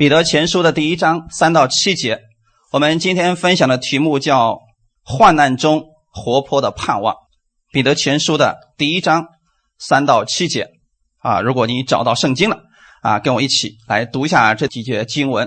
彼得前书的第一章三到七节，我们今天分享的题目叫“患难中活泼的盼望”。彼得前书的第一章三到七节啊，如果你找到圣经了啊，跟我一起来读一下这几节经文。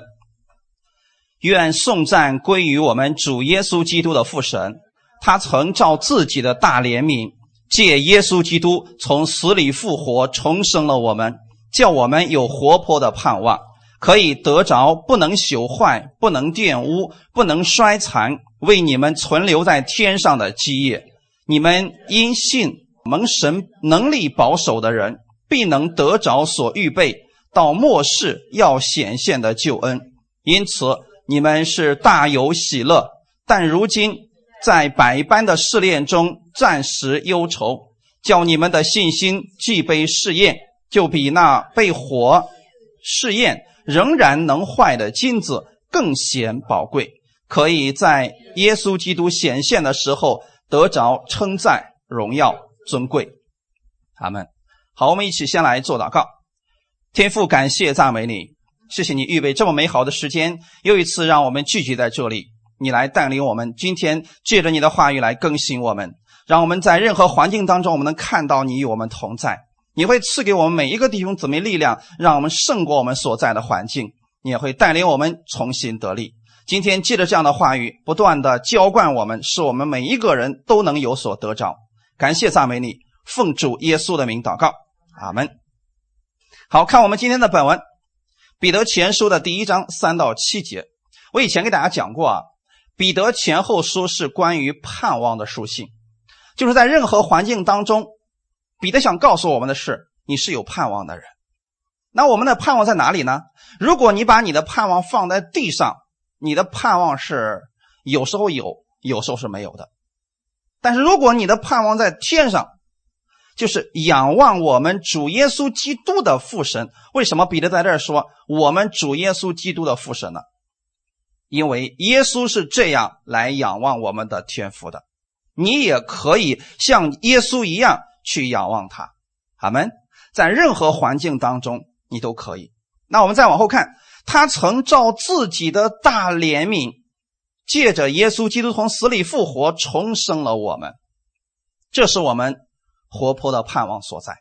愿颂赞归于我们主耶稣基督的父神，他曾照自己的大怜悯，借耶稣基督从死里复活，重生了我们，叫我们有活泼的盼望。可以得着不能朽坏、不能玷污、不能衰残，为你们存留在天上的基业。你们因信蒙神能力保守的人，必能得着所预备到末世要显现的救恩。因此，你们是大有喜乐。但如今在百般的试炼中暂时忧愁，叫你们的信心既被试验，就比那被火试验。仍然能坏的金子更显宝贵，可以在耶稣基督显现的时候得着称赞、荣耀、尊贵。阿门。好，我们一起先来做祷告。天父，感谢赞美你，谢谢你预备这么美好的时间，又一次让我们聚集在这里，你来带领我们。今天借着你的话语来更新我们，让我们在任何环境当中，我们能看到你与我们同在。你会赐给我们每一个弟兄姊妹力量，让我们胜过我们所在的环境。你也会带领我们重新得力。今天借着这样的话语，不断的浇灌我们，使我们每一个人都能有所得着。感谢赞美你，奉主耶稣的名祷告，阿门。好看我们今天的本文，《彼得前书》的第一章三到七节。我以前给大家讲过啊，《彼得前后书》是关于盼望的书信，就是在任何环境当中。彼得想告诉我们的是，你是有盼望的人。那我们的盼望在哪里呢？如果你把你的盼望放在地上，你的盼望是有时候有，有时候是没有的。但是如果你的盼望在天上，就是仰望我们主耶稣基督的父神。为什么彼得在这儿说我们主耶稣基督的父神呢？因为耶稣是这样来仰望我们的天父的。你也可以像耶稣一样。去仰望他，阿门。在任何环境当中，你都可以。那我们再往后看，他曾照自己的大怜悯，借着耶稣基督从死里复活，重生了我们。这是我们活泼的盼望所在。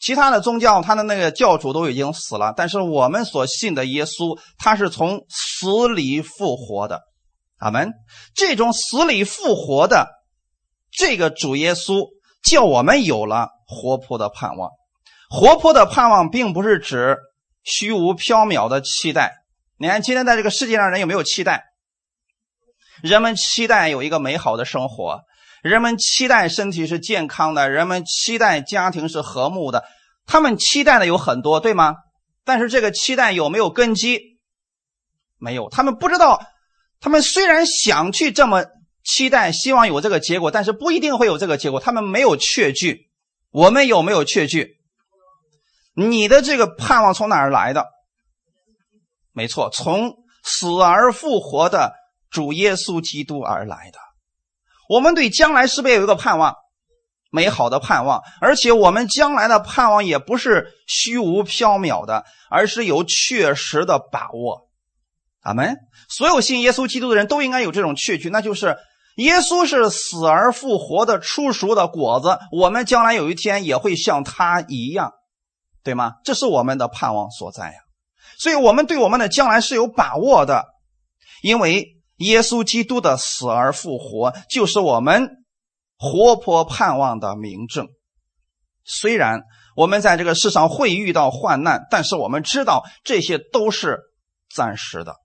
其他的宗教，他的那个教主都已经死了，但是我们所信的耶稣，他是从死里复活的，阿门。这种死里复活的这个主耶稣。叫我们有了活泼的盼望，活泼的盼望并不是指虚无缥缈的期待。你看，今天在这个世界上，人有没有期待？人们期待有一个美好的生活，人们期待身体是健康的，人们期待家庭是和睦的。他们期待的有很多，对吗？但是这个期待有没有根基？没有。他们不知道，他们虽然想去这么。期待希望有这个结果，但是不一定会有这个结果。他们没有确据，我们有没有确据？你的这个盼望从哪儿来的？没错，从死而复活的主耶稣基督而来的。我们对将来是不是有一个盼望？美好的盼望，而且我们将来的盼望也不是虚无缥缈的，而是有确实的把握。阿门。所有信耶稣基督的人都应该有这种确据，那就是。耶稣是死而复活的出熟的果子，我们将来有一天也会像他一样，对吗？这是我们的盼望所在呀。所以，我们对我们的将来是有把握的，因为耶稣基督的死而复活就是我们活泼盼望的明证。虽然我们在这个世上会遇到患难，但是我们知道这些都是暂时的。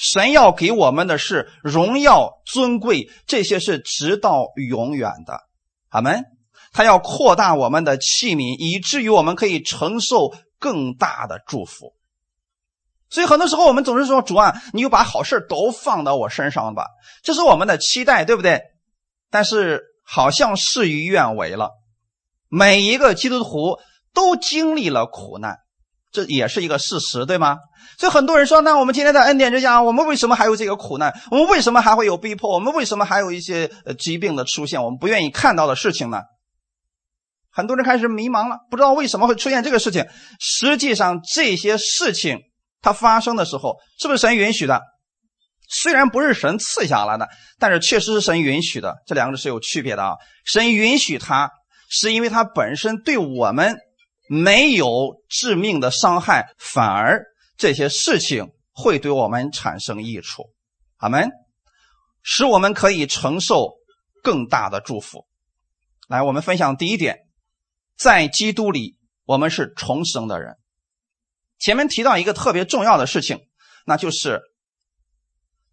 神要给我们的是荣耀、尊贵，这些是直到永远的。阿门。他要扩大我们的器皿，以至于我们可以承受更大的祝福。所以很多时候我们总是说：“主啊，你就把好事都放到我身上吧。”这是我们的期待，对不对？但是好像事与愿违了。每一个基督徒都经历了苦难。这也是一个事实，对吗？所以很多人说，那我们今天在恩典之下，我们为什么还有这个苦难？我们为什么还会有逼迫？我们为什么还有一些疾病的出现？我们不愿意看到的事情呢？很多人开始迷茫了，不知道为什么会出现这个事情。实际上，这些事情它发生的时候，是不是神允许的？虽然不是神赐下来的，但是确实是神允许的。这两个是有区别的啊。神允许它，是因为它本身对我们没有致命的伤害，反而这些事情会对我们产生益处。阿门，使我们可以承受更大的祝福。来，我们分享第一点，在基督里我们是重生的人。前面提到一个特别重要的事情，那就是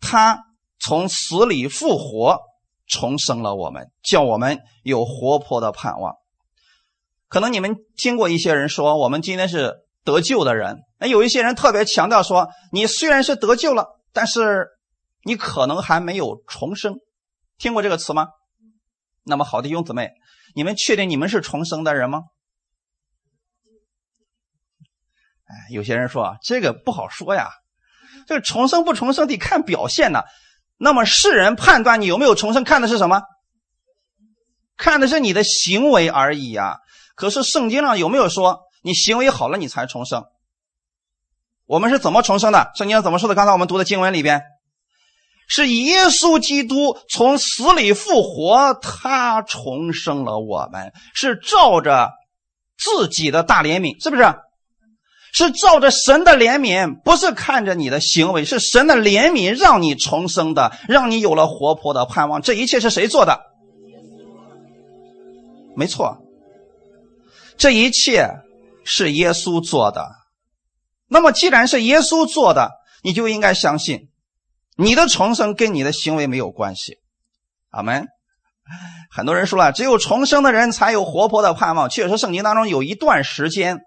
他从死里复活，重生了我们，叫我们有活泼的盼望。可能你们听过一些人说，我们今天是得救的人。那有一些人特别强调说，你虽然是得救了，但是你可能还没有重生。听过这个词吗？那么好，弟兄姊妹。你们确定你们是重生的人吗？哎，有些人说啊，这个不好说呀，这个重生不重生得看表现呢。那么世人判断你有没有重生，看的是什么？看的是你的行为而已呀。可是圣经上有没有说你行为好了你才重生？我们是怎么重生的？圣经怎么说的？刚才我们读的经文里边。是耶稣基督从死里复活，他重生了我们，是照着自己的大怜悯，是不是？是照着神的怜悯，不是看着你的行为，是神的怜悯让你重生的，让你有了活泼的盼望。这一切是谁做的？没错，这一切是耶稣做的。那么，既然是耶稣做的，你就应该相信。你的重生跟你的行为没有关系，阿门。很多人说了，只有重生的人才有活泼的盼望。确实，圣经当中有一段时间，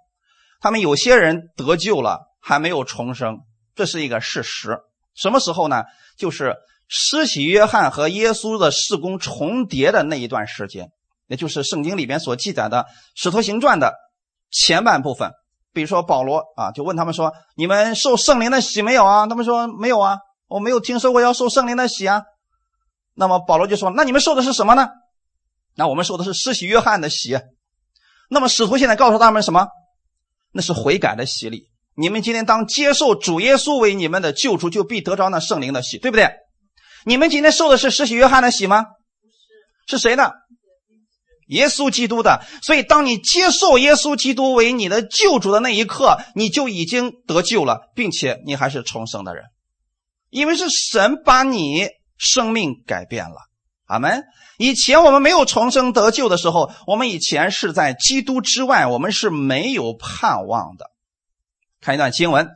他们有些人得救了，还没有重生，这是一个事实。什么时候呢？就是施洗约翰和耶稣的事工重叠的那一段时间，也就是圣经里边所记载的《使徒行传》的前半部分。比如说保罗啊，就问他们说：“你们受圣灵的洗没有啊？”他们说：“没有啊。”我没有听说过要受圣灵的洗啊，那么保罗就说：“那你们受的是什么呢？”那我们受的是施洗约翰的洗。那么使徒现在告诉他们什么？那是悔改的洗礼。你们今天当接受主耶稣为你们的救主，就必得着那圣灵的洗，对不对？你们今天受的是施洗约翰的洗吗？是谁的？耶稣基督的。所以，当你接受耶稣基督为你的救主的那一刻，你就已经得救了，并且你还是重生的人。因为是神把你生命改变了，阿门。以前我们没有重生得救的时候，我们以前是在基督之外，我们是没有盼望的。看一段经文，《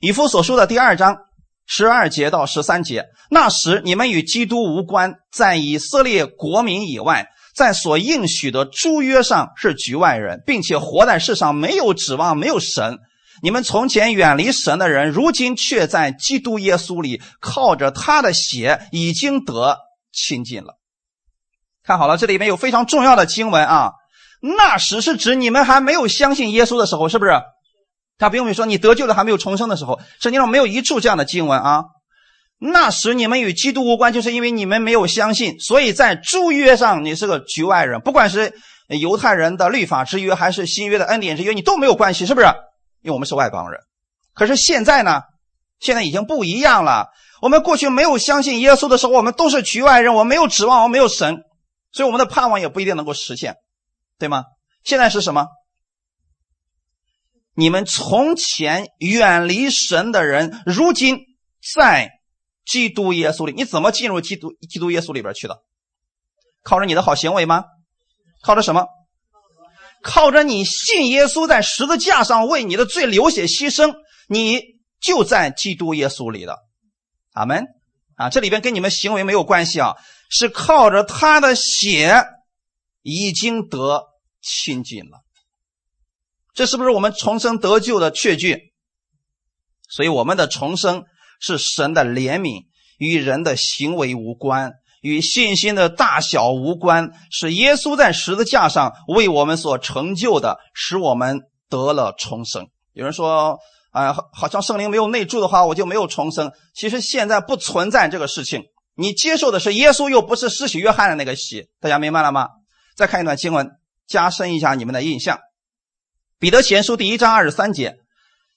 以弗所书》的第二章十二节到十三节。那时你们与基督无关，在以色列国民以外，在所应许的诸约上是局外人，并且活在世上没有指望，没有神。你们从前远离神的人，如今却在基督耶稣里靠着他的血已经得亲近了。看好了，这里面有非常重要的经文啊。那时是指你们还没有相信耶稣的时候，是不是？他并没有说你得救了还没有重生的时候。圣经上没有一处这样的经文啊。那时你们与基督无关，就是因为你们没有相信，所以在诸约上你是个局外人。不管是犹太人的律法之约，还是新约的恩典之约，你都没有关系，是不是？因为我们是外邦人，可是现在呢？现在已经不一样了。我们过去没有相信耶稣的时候，我们都是局外人，我们没有指望，我们没有神，所以我们的盼望也不一定能够实现，对吗？现在是什么？你们从前远离神的人，如今在基督耶稣里，你怎么进入基督基督耶稣里边去的？靠着你的好行为吗？靠着什么？靠着你信耶稣在十字架上为你的罪流血牺牲，你就在基督耶稣里的，阿门啊！这里边跟你们行为没有关系啊，是靠着他的血已经得亲近了。这是不是我们重生得救的确据？所以我们的重生是神的怜悯，与人的行为无关。与信心的大小无关，是耶稣在十字架上为我们所成就的，使我们得了重生。有人说：“啊，好像圣灵没有内住的话，我就没有重生。”其实现在不存在这个事情。你接受的是耶稣，又不是施洗约翰的那个洗。大家明白了吗？再看一段经文，加深一下你们的印象。彼得前书第一章二十三节：“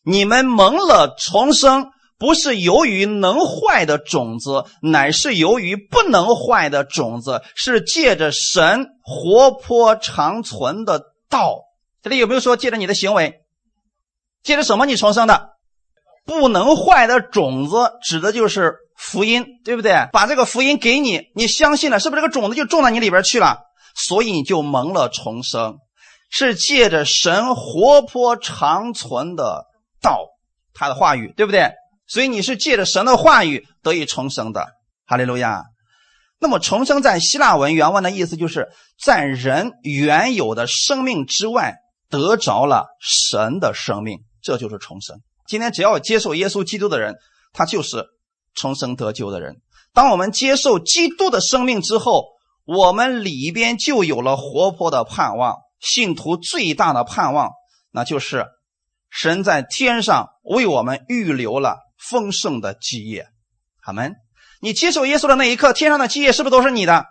你们蒙了重生，不是由于能坏的种子，乃是由于不能坏的种子，是借着神活泼长存的道。这里有没有说借着你的行为？借着什么你重生的？不能坏的种子，指的就是福音，对不对？把这个福音给你，你相信了，是不是这个种子就种到你里边去了？所以你就蒙了重生，是借着神活泼长存的道，他的话语，对不对？所以你是借着神的话语得以重生的。哈利路亚。那么重生在希腊文原文的意思，就是在人原有的生命之外得着了神的生命，这就是重生。今天只要接受耶稣基督的人，他就是重生得救的人。当我们接受基督的生命之后，我们里边就有了活泼的盼望。信徒最大的盼望，那就是神在天上为我们预留了丰盛的基业。阿门。你接受耶稣的那一刻，天上的基业是不是都是你的？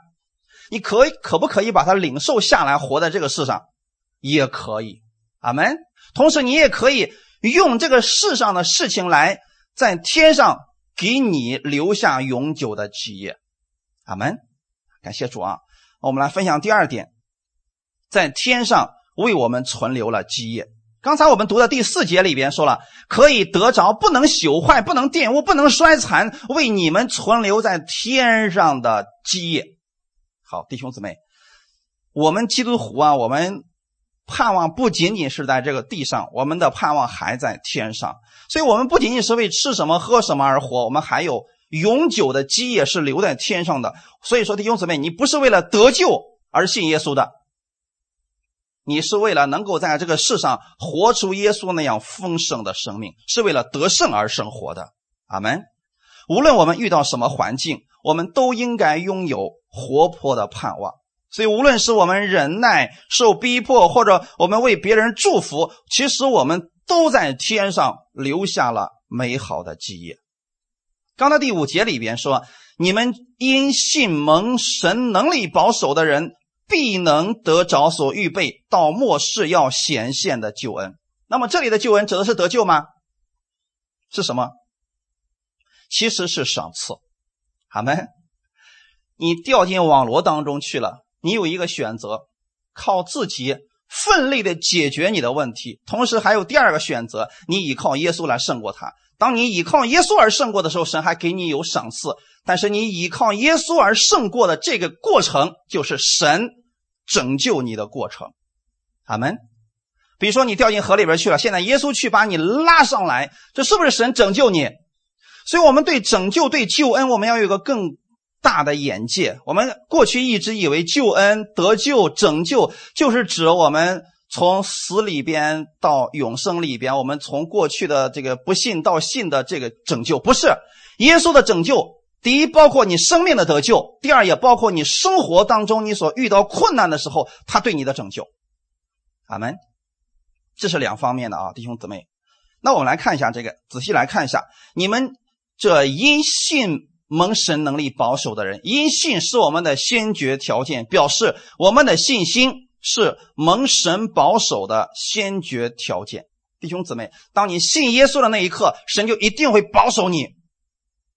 你可以可不可以把它领受下来，活在这个世上？也可以。阿门。同时，你也可以。用这个世上的事情来在天上给你留下永久的基业，阿门。感谢主啊！我们来分享第二点，在天上为我们存留了基业。刚才我们读的第四节里边说了，可以得着不能朽坏、不能玷污、不能衰残，为你们存留在天上的基业。好，弟兄姊妹，我们基督徒啊，我们。盼望不仅仅是在这个地上，我们的盼望还在天上。所以，我们不仅仅是为吃什么喝什么而活，我们还有永久的基业是留在天上的。所以说，弟兄姊妹，你不是为了得救而信耶稣的，你是为了能够在这个世上活出耶稣那样丰盛的生命，是为了得胜而生活的。阿门。无论我们遇到什么环境，我们都应该拥有活泼的盼望。所以，无论是我们忍耐、受逼迫，或者我们为别人祝福，其实我们都在天上留下了美好的记业。刚才第五节里边说：“你们因信蒙神能力保守的人，必能得着所预备到末世要显现的救恩。”那么，这里的救恩指的是得救吗？是什么？其实是赏赐。好没？你掉进网罗当中去了。你有一个选择，靠自己奋力的解决你的问题，同时还有第二个选择，你依靠耶稣来胜过他。当你依靠耶稣而胜过的时候，神还给你有赏赐。但是你依靠耶稣而胜过的这个过程，就是神拯救你的过程。阿门。比如说你掉进河里边去了，现在耶稣去把你拉上来，这是不是神拯救你？所以，我们对拯救、对救恩，我们要有个更。大的眼界，我们过去一直以为救恩、得救、拯救，就是指我们从死里边到永生里边，我们从过去的这个不信到信的这个拯救，不是耶稣的拯救。第一，包括你生命的得救；第二，也包括你生活当中你所遇到困难的时候，他对你的拯救。阿门。这是两方面的啊，弟兄姊妹。那我们来看一下这个，仔细来看一下，你们这因信。蒙神能力保守的人，因信是我们的先决条件，表示我们的信心是蒙神保守的先决条件。弟兄姊妹，当你信耶稣的那一刻，神就一定会保守你。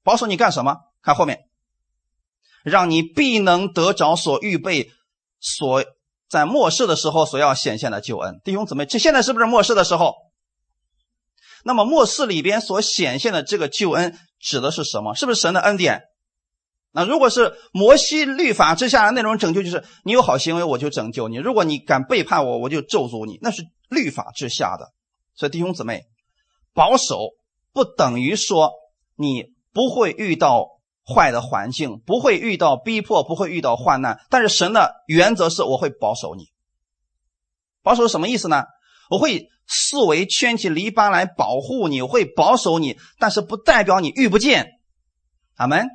保守你干什么？看后面，让你必能得着所预备、所在末世的时候所要显现的救恩。弟兄姊妹，这现在是不是末世的时候？那么末世里边所显现的这个救恩指的是什么？是不是神的恩典？那如果是摩西律法之下的那种拯救，就是你有好行为我就拯救你；如果你敢背叛我，我就咒诅你。那是律法之下的。所以弟兄姊妹，保守不等于说你不会遇到坏的环境，不会遇到逼迫，不会遇到患难。但是神的原则是我会保守你。保守什么意思呢？我会。四围圈起篱笆来保护你，我会保守你，但是不代表你遇不见。阿门。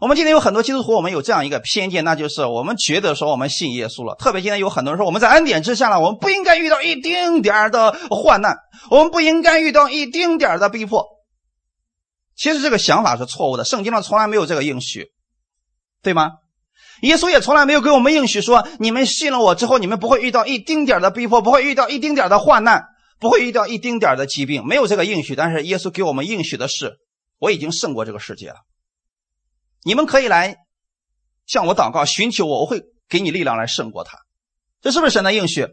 我们今天有很多基督徒，我们有这样一个偏见，那就是我们觉得说我们信耶稣了。特别今天有很多人说我们在恩典之下了，我们不应该遇到一丁点的患难，我们不应该遇到一丁点的逼迫。其实这个想法是错误的，圣经上从来没有这个应许，对吗？耶稣也从来没有给我们应许说，你们信了我之后，你们不会遇到一丁点的逼迫，不会遇到一丁点的患难。不会遇到一丁点的疾病，没有这个应许。但是耶稣给我们应许的是，我已经胜过这个世界了。你们可以来向我祷告，寻求我，我会给你力量来胜过他。这是不是神的应许？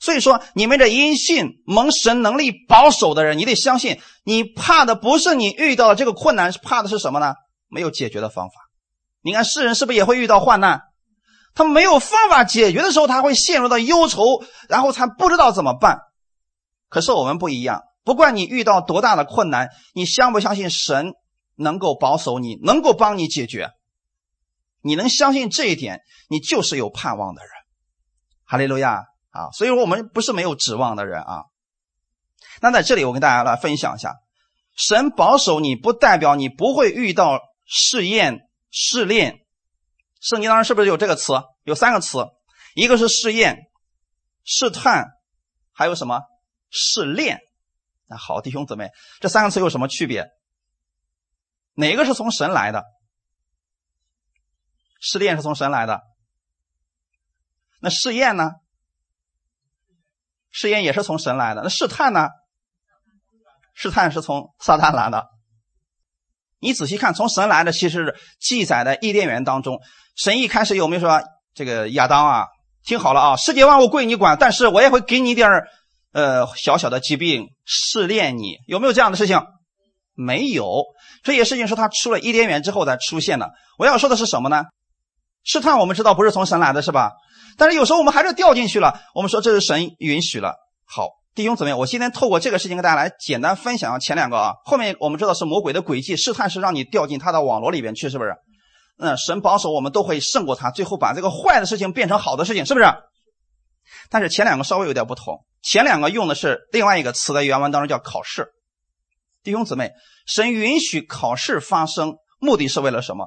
所以说，你们这因信蒙神能力保守的人，你得相信，你怕的不是你遇到的这个困难，是怕的是什么呢？没有解决的方法。你看世人是不是也会遇到患难？他没有方法解决的时候，他会陷入到忧愁，然后才不知道怎么办。可是我们不一样，不管你遇到多大的困难，你相不相信神能够保守你，能够帮你解决？你能相信这一点，你就是有盼望的人。哈利路亚啊！所以说我们不是没有指望的人啊。那在这里，我跟大家来分享一下，神保守你不代表你不会遇到试验、试炼。圣经当中是不是有这个词？有三个词，一个是试验、试探，还有什么试炼？那好，弟兄姊妹，这三个词有什么区别？哪个是从神来的？试炼是从神来的。那试验呢？试验也是从神来的。那试探呢？试探是从撒旦来的。你仔细看，从神来的其实是记载在伊甸园当中。神一开始有没有说这个亚当啊？听好了啊，世界万物归你管，但是我也会给你点呃小小的疾病试炼你，有没有这样的事情？没有。这些事情是他出了伊甸园之后才出现的。我要说的是什么呢？试探我们知道不是从神来的是吧？但是有时候我们还是掉进去了。我们说这是神允许了。好，弟兄姊妹，我今天透过这个事情跟大家来简单分享前两个啊。后面我们知道是魔鬼的诡计，试探是让你掉进他的网络里边去，是不是？那，神保守我们都会胜过他，最后把这个坏的事情变成好的事情，是不是？但是前两个稍微有点不同，前两个用的是另外一个词，在原文当中叫考试。弟兄姊妹，神允许考试发生，目的是为了什么？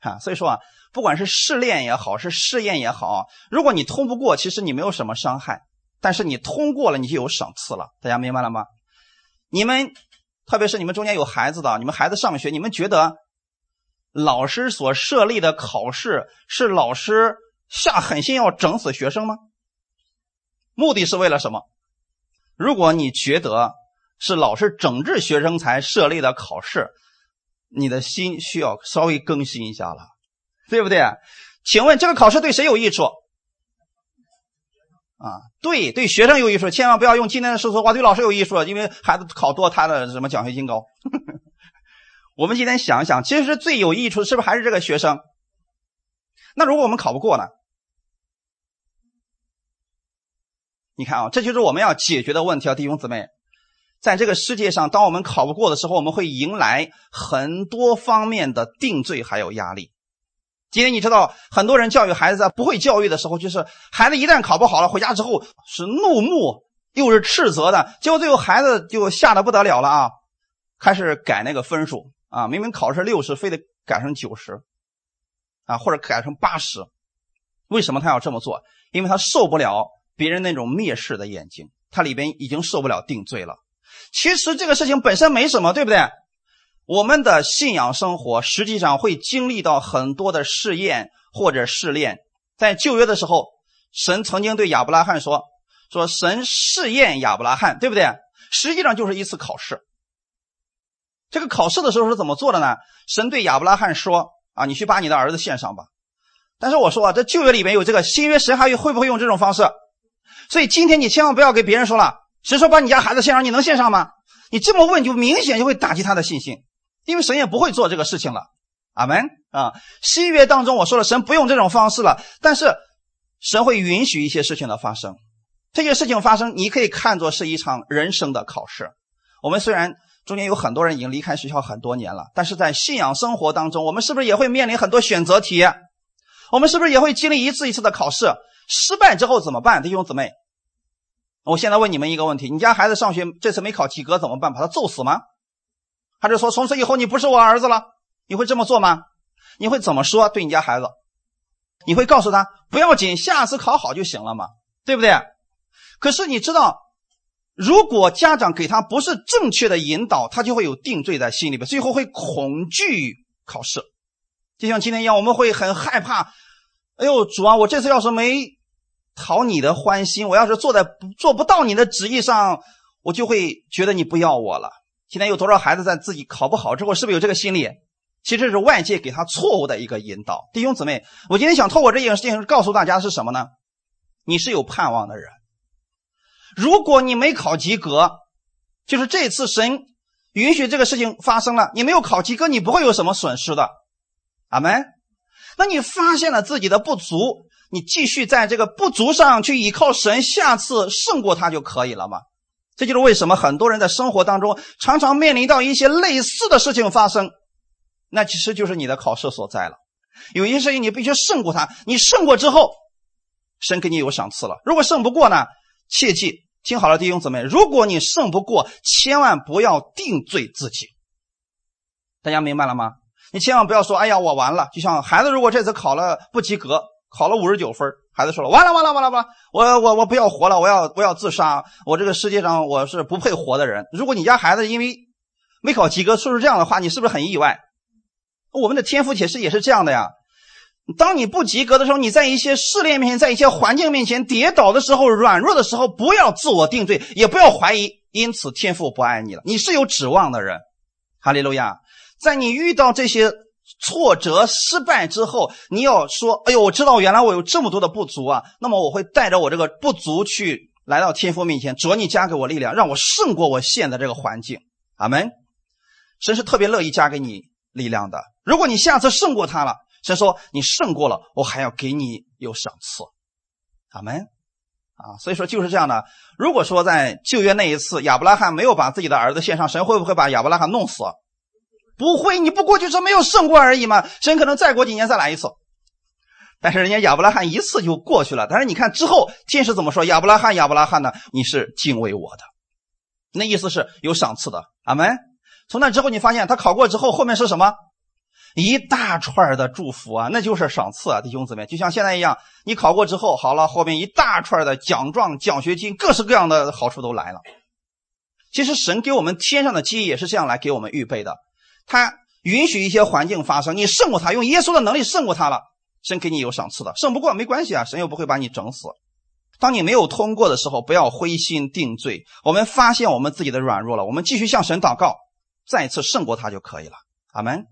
哈，所以说啊。不管是试炼也好，是试验也好，如果你通不过，其实你没有什么伤害；但是你通过了，你就有赏赐了。大家明白了吗？你们，特别是你们中间有孩子的，你们孩子上学，你们觉得老师所设立的考试是老师下狠心要整死学生吗？目的是为了什么？如果你觉得是老师整治学生才设立的考试，你的心需要稍微更新一下了。对不对？请问这个考试对谁有益处？啊，对，对学生有益处。千万不要用今天的说说话，对老师有益处，因为孩子考多，他的什么奖学金高。我们今天想一想，其实最有益处是不是还是这个学生？那如果我们考不过呢？你看啊，这就是我们要解决的问题啊，弟兄姊妹，在这个世界上，当我们考不过的时候，我们会迎来很多方面的定罪还有压力。今天你知道，很多人教育孩子不会教育的时候，就是孩子一旦考不好了，回家之后是怒目又是斥责的，结果最后孩子就吓得不得了了啊，开始改那个分数啊，明明考试六十，非得改成九十，啊，或者改成八十，为什么他要这么做？因为他受不了别人那种蔑视的眼睛，他里边已经受不了定罪了。其实这个事情本身没什么，对不对？我们的信仰生活实际上会经历到很多的试验或者试炼。在旧约的时候，神曾经对亚伯拉罕说：“说神试验亚伯拉罕，对不对？实际上就是一次考试。这个考试的时候是怎么做的呢？神对亚伯拉罕说：‘啊，你去把你的儿子献上吧。’但是我说啊，这旧约里面有这个，新约神还会不会用这种方式？所以今天你千万不要给别人说了，神说把你家孩子献上，你能献上吗？你这么问，就明显就会打击他的信心。”因为神也不会做这个事情了，阿门啊！新约当中我说了，神不用这种方式了，但是神会允许一些事情的发生。这些事情发生，你可以看作是一场人生的考试。我们虽然中间有很多人已经离开学校很多年了，但是在信仰生活当中，我们是不是也会面临很多选择题？我们是不是也会经历一次一次的考试？失败之后怎么办，弟兄姊妹？我现在问你们一个问题：你家孩子上学这次没考及格怎么办？把他揍死吗？他就说从此以后你不是我儿子了？你会这么做吗？你会怎么说对你家孩子？你会告诉他不要紧，下次考好就行了嘛，对不对？可是你知道，如果家长给他不是正确的引导，他就会有定罪在心里边，最后会恐惧考试，就像今天一样，我们会很害怕。哎呦，主啊，我这次要是没讨你的欢心，我要是做在做不到你的旨意上，我就会觉得你不要我了。今天有多少孩子在自己考不好之后，是不是有这个心理？其实是外界给他错误的一个引导。弟兄姊妹，我今天想透过这件事情告诉大家是什么呢？你是有盼望的人。如果你没考及格，就是这次神允许这个事情发生了，你没有考及格，你不会有什么损失的。阿门。那你发现了自己的不足，你继续在这个不足上去依靠神，下次胜过他就可以了吗？这就是为什么很多人在生活当中常常面临到一些类似的事情发生，那其实就是你的考试所在了。有一些事情你必须胜过他，你胜过之后，神给你有赏赐了。如果胜不过呢？切记听好了，弟兄姊妹，如果你胜不过，千万不要定罪自己。大家明白了吗？你千万不要说：“哎呀，我完了。”就像孩子，如果这次考了不及格，考了五十九分，孩子说了：“完了，完了，完了，完了！我我我不要活了，我要我要自杀！我这个世界上我是不配活的人。”如果你家孩子因为没考及格说出这样的话，你是不是很意外？我们的天赋解释也是这样的呀。当你不及格的时候，你在一些试炼面前，在一些环境面前跌倒的时候，软弱的时候，不要自我定罪，也不要怀疑，因此天赋不爱你了。你是有指望的人，哈利路亚。在你遇到这些挫折、失败之后，你要说：“哎呦，我知道原来我有这么多的不足啊。”那么我会带着我这个不足去来到天父面前，主你加给我力量，让我胜过我现在这个环境。阿门。神是特别乐意加给你力量的。如果你下次胜过他了。神说：“你胜过了，我还要给你有赏赐。”阿门。啊，所以说就是这样的。如果说在旧约那一次亚伯拉罕没有把自己的儿子献上，神会不会把亚伯拉罕弄死？不会，你不过就是没有胜过而已嘛。神可能再过几年再来一次，但是人家亚伯拉罕一次就过去了。但是你看之后天使怎么说？亚伯拉罕，亚伯拉罕呢？你是敬畏我的，那意思是有赏赐的。阿门。从那之后，你发现他考过之后，后面是什么？一大串的祝福啊，那就是赏赐啊，弟兄姊妹，就像现在一样，你考过之后，好了，后面一大串的奖状、奖学金，各式各样的好处都来了。其实神给我们天上的基业也是这样来给我们预备的，他允许一些环境发生，你胜过他，用耶稣的能力胜过他了，神给你有赏赐的，胜不过没关系啊，神又不会把你整死。当你没有通过的时候，不要灰心定罪。我们发现我们自己的软弱了，我们继续向神祷告，再次胜过他就可以了。阿门。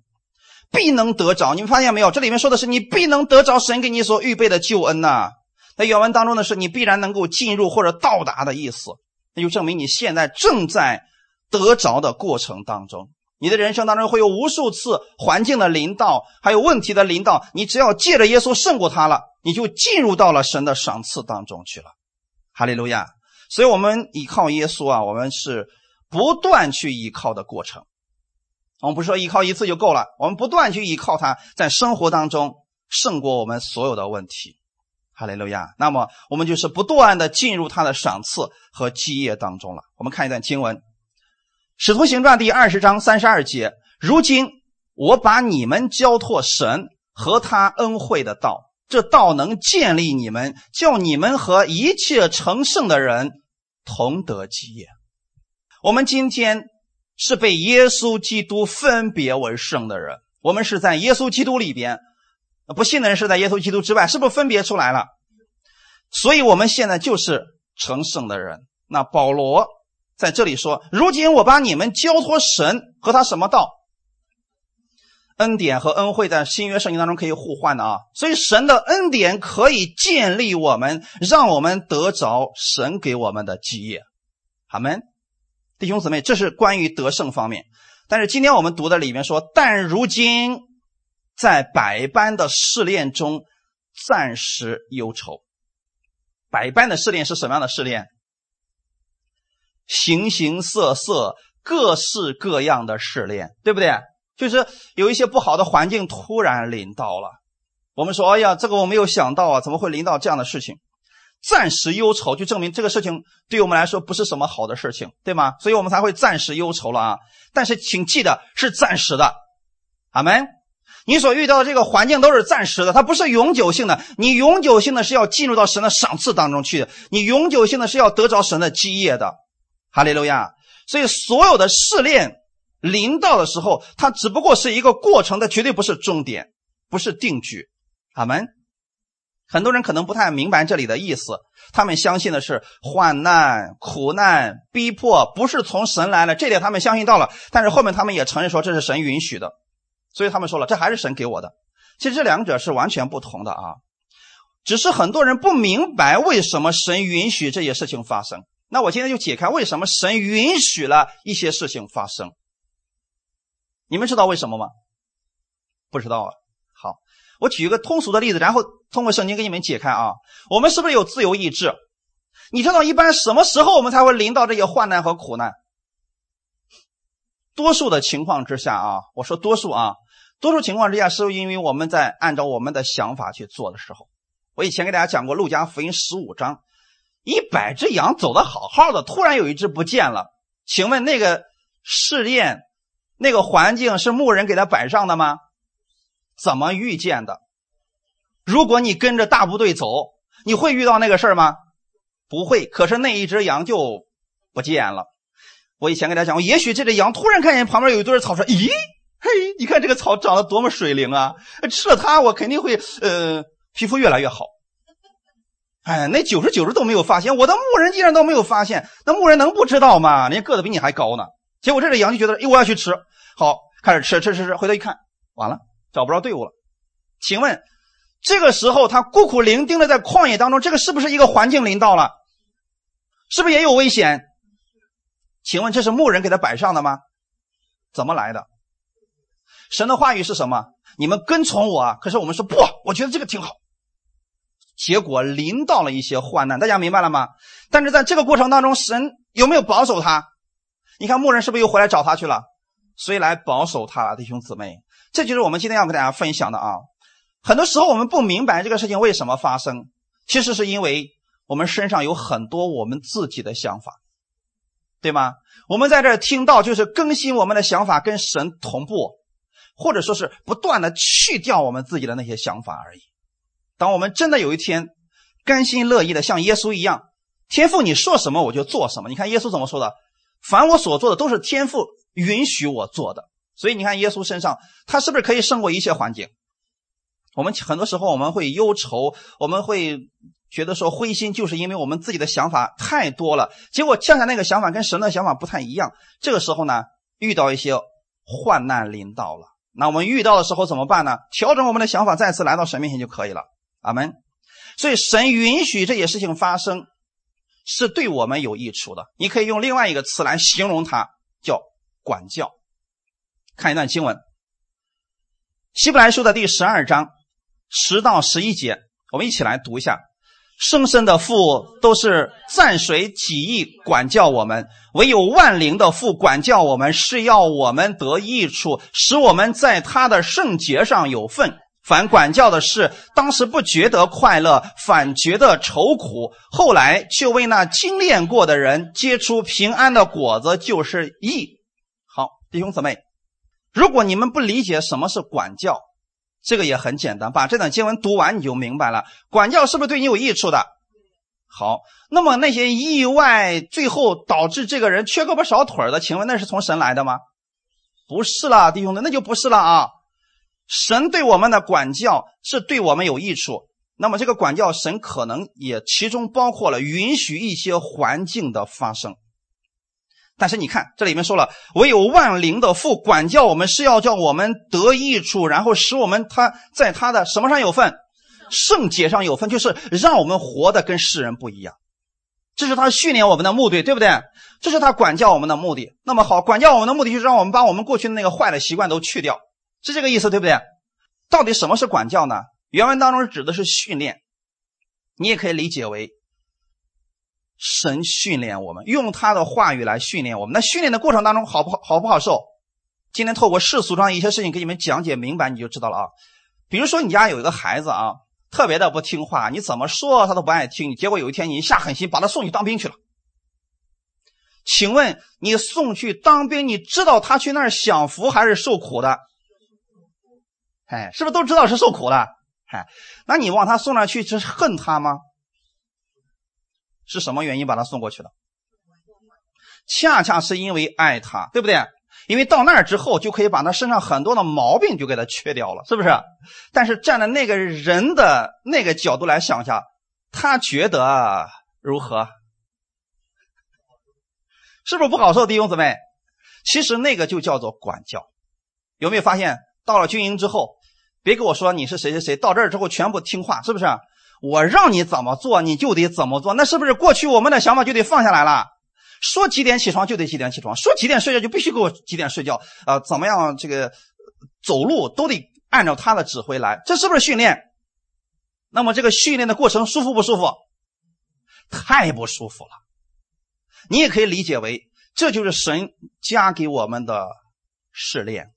必能得着，你们发现没有？这里面说的是你必能得着神给你所预备的救恩呐。那原文当中的是你必然能够进入或者到达的意思，那就证明你现在正在得着的过程当中。你的人生当中会有无数次环境的临到，还有问题的临到，你只要借着耶稣胜过他了，你就进入到了神的赏赐当中去了。哈利路亚！所以，我们依靠耶稣啊，我们是不断去依靠的过程。我们不是说依靠一次就够了，我们不断去依靠他，在生活当中胜过我们所有的问题。哈利路亚。那么我们就是不断的进入他的赏赐和基业当中了。我们看一段经文，《使徒行传》第二十章三十二节：如今我把你们交托神和他恩惠的道，这道能建立你们，叫你们和一切成圣的人同得基业。我们今天。是被耶稣基督分别为圣的人，我们是在耶稣基督里边，不信的人是在耶稣基督之外，是不是分别出来了？所以我们现在就是成圣的人。那保罗在这里说：“如今我把你们交托神和他什么道？恩典和恩惠在新约圣经当中可以互换的啊。所以神的恩典可以建立我们，让我们得着神给我们的基业。阿门。”弟兄姊妹，这是关于得胜方面。但是今天我们读的里面说，但如今在百般的试炼中暂时忧愁。百般的试炼是什么样的试炼？形形色色、各式各样的试炼，对不对？就是有一些不好的环境突然临到了。我们说，哎呀，这个我没有想到啊，怎么会临到这样的事情？暂时忧愁，就证明这个事情对我们来说不是什么好的事情，对吗？所以我们才会暂时忧愁了啊。但是请记得是暂时的，阿门。你所遇到的这个环境都是暂时的，它不是永久性的。你永久性的是要进入到神的赏赐当中去的，你永久性的是要得着神的基业的，哈利路亚。所以所有的试炼临到的时候，它只不过是一个过程，它绝对不是终点，不是定局，阿门。很多人可能不太明白这里的意思，他们相信的是患难、苦难、逼迫不是从神来的，这点他们相信到了。但是后面他们也承认说这是神允许的，所以他们说了这还是神给我的。其实这两者是完全不同的啊，只是很多人不明白为什么神允许这些事情发生。那我今天就解开为什么神允许了一些事情发生。你们知道为什么吗？不知道啊。好，我举一个通俗的例子，然后通过圣经给你们解开啊。我们是不是有自由意志？你知道一般什么时候我们才会临到这些患难和苦难？多数的情况之下啊，我说多数啊，多数情况之下是因为我们在按照我们的想法去做的时候。我以前给大家讲过《路加福音》十五章，一百只羊走的好好的，突然有一只不见了。请问那个试验？那个环境是牧人给他摆上的吗？怎么遇见的？如果你跟着大部队走，你会遇到那个事儿吗？不会。可是那一只羊就不见了。我以前跟大家讲过，也许这只羊突然看见旁边有一堆草，说：“咦，嘿，你看这个草长得多么水灵啊！吃了它，我肯定会呃皮肤越来越好。”哎，那九十九只都没有发现，我的牧人竟然都没有发现，那牧人能不知道吗？人家个子比你还高呢。结果这只羊就觉得，哎，我要去吃。好，开始吃吃吃吃，回头一看，完了，找不着队伍了。请问，这个时候他孤苦伶仃的在旷野当中，这个是不是一个环境临到了？是不是也有危险？请问这是牧人给他摆上的吗？怎么来的？神的话语是什么？你们跟从我。可是我们说不，我觉得这个挺好。结果临到了一些患难，大家明白了吗？但是在这个过程当中，神有没有保守他？你看牧人是不是又回来找他去了？谁来保守他了，弟兄姊妹？这就是我们今天要跟大家分享的啊！很多时候我们不明白这个事情为什么发生，其实是因为我们身上有很多我们自己的想法，对吗？我们在这听到就是更新我们的想法跟神同步，或者说是不断的去掉我们自己的那些想法而已。当我们真的有一天甘心乐意的像耶稣一样，天父你说什么我就做什么。你看耶稣怎么说的？凡我所做的都是天父。允许我做的，所以你看，耶稣身上他是不是可以胜过一切环境？我们很多时候我们会忧愁，我们会觉得说灰心，就是因为我们自己的想法太多了。结果恰恰那个想法跟神的想法不太一样。这个时候呢，遇到一些患难临到了，那我们遇到的时候怎么办呢？调整我们的想法，再次来到神面前就可以了。阿门。所以神允许这些事情发生，是对我们有益处的。你可以用另外一个词来形容它，叫。管教，看一段经文，《希伯来书》的第十二章十到十一节，我们一起来读一下。生生的父都是暂随己意管教我们，唯有万灵的父管教我们，是要我们得益处，使我们在他的圣洁上有份。凡管教的事，当时不觉得快乐，反觉得愁苦；后来却为那精炼过的人结出平安的果子，就是义。好弟兄姊妹，如果你们不理解什么是管教，这个也很简单，把这段经文读完你就明白了。管教是不是对你有益处的？好，那么那些意外最后导致这个人缺胳膊少腿的，请问那是从神来的吗？不是啦，弟兄们，那就不是了啊！神对我们的管教是对我们有益处，那么这个管教神可能也其中包括了允许一些环境的发生。但是你看，这里面说了，唯有万灵的父管教我们，是要叫我们得益处，然后使我们他在他的什么上有份，圣洁上有份，就是让我们活的跟世人不一样。这是他训练我们的目的，对不对？这是他管教我们的目的。那么好，管教我们的目的就是让我们把我们过去的那个坏的习惯都去掉，是这个意思，对不对？到底什么是管教呢？原文当中指的是训练，你也可以理解为。神训练我们，用他的话语来训练我们。那训练的过程当中好不好？好不好受？今天透过世俗上一些事情给你们讲解明白，你就知道了啊。比如说你家有一个孩子啊，特别的不听话，你怎么说他都不爱听。结果有一天你下狠心把他送去当兵去了。请问你送去当兵，你知道他去那儿享福还是受苦的？哎，是不是都知道是受苦了？哎，那你往他送那去，是恨他吗？是什么原因把他送过去的？恰恰是因为爱他，对不对？因为到那儿之后就可以把他身上很多的毛病就给他去掉了，是不是？但是站在那个人的那个角度来想一下，他觉得如何？是不是不好受，弟兄姊妹？其实那个就叫做管教。有没有发现，到了军营之后，别跟我说你是谁谁谁，到这儿之后全部听话，是不是？我让你怎么做，你就得怎么做。那是不是过去我们的想法就得放下来了？说几点起床就得几点起床，说几点睡觉就必须给我几点睡觉。啊，怎么样？这个走路都得按照他的指挥来，这是不是训练？那么这个训练的过程舒服不舒服？太不舒服了。你也可以理解为，这就是神加给我们的试炼。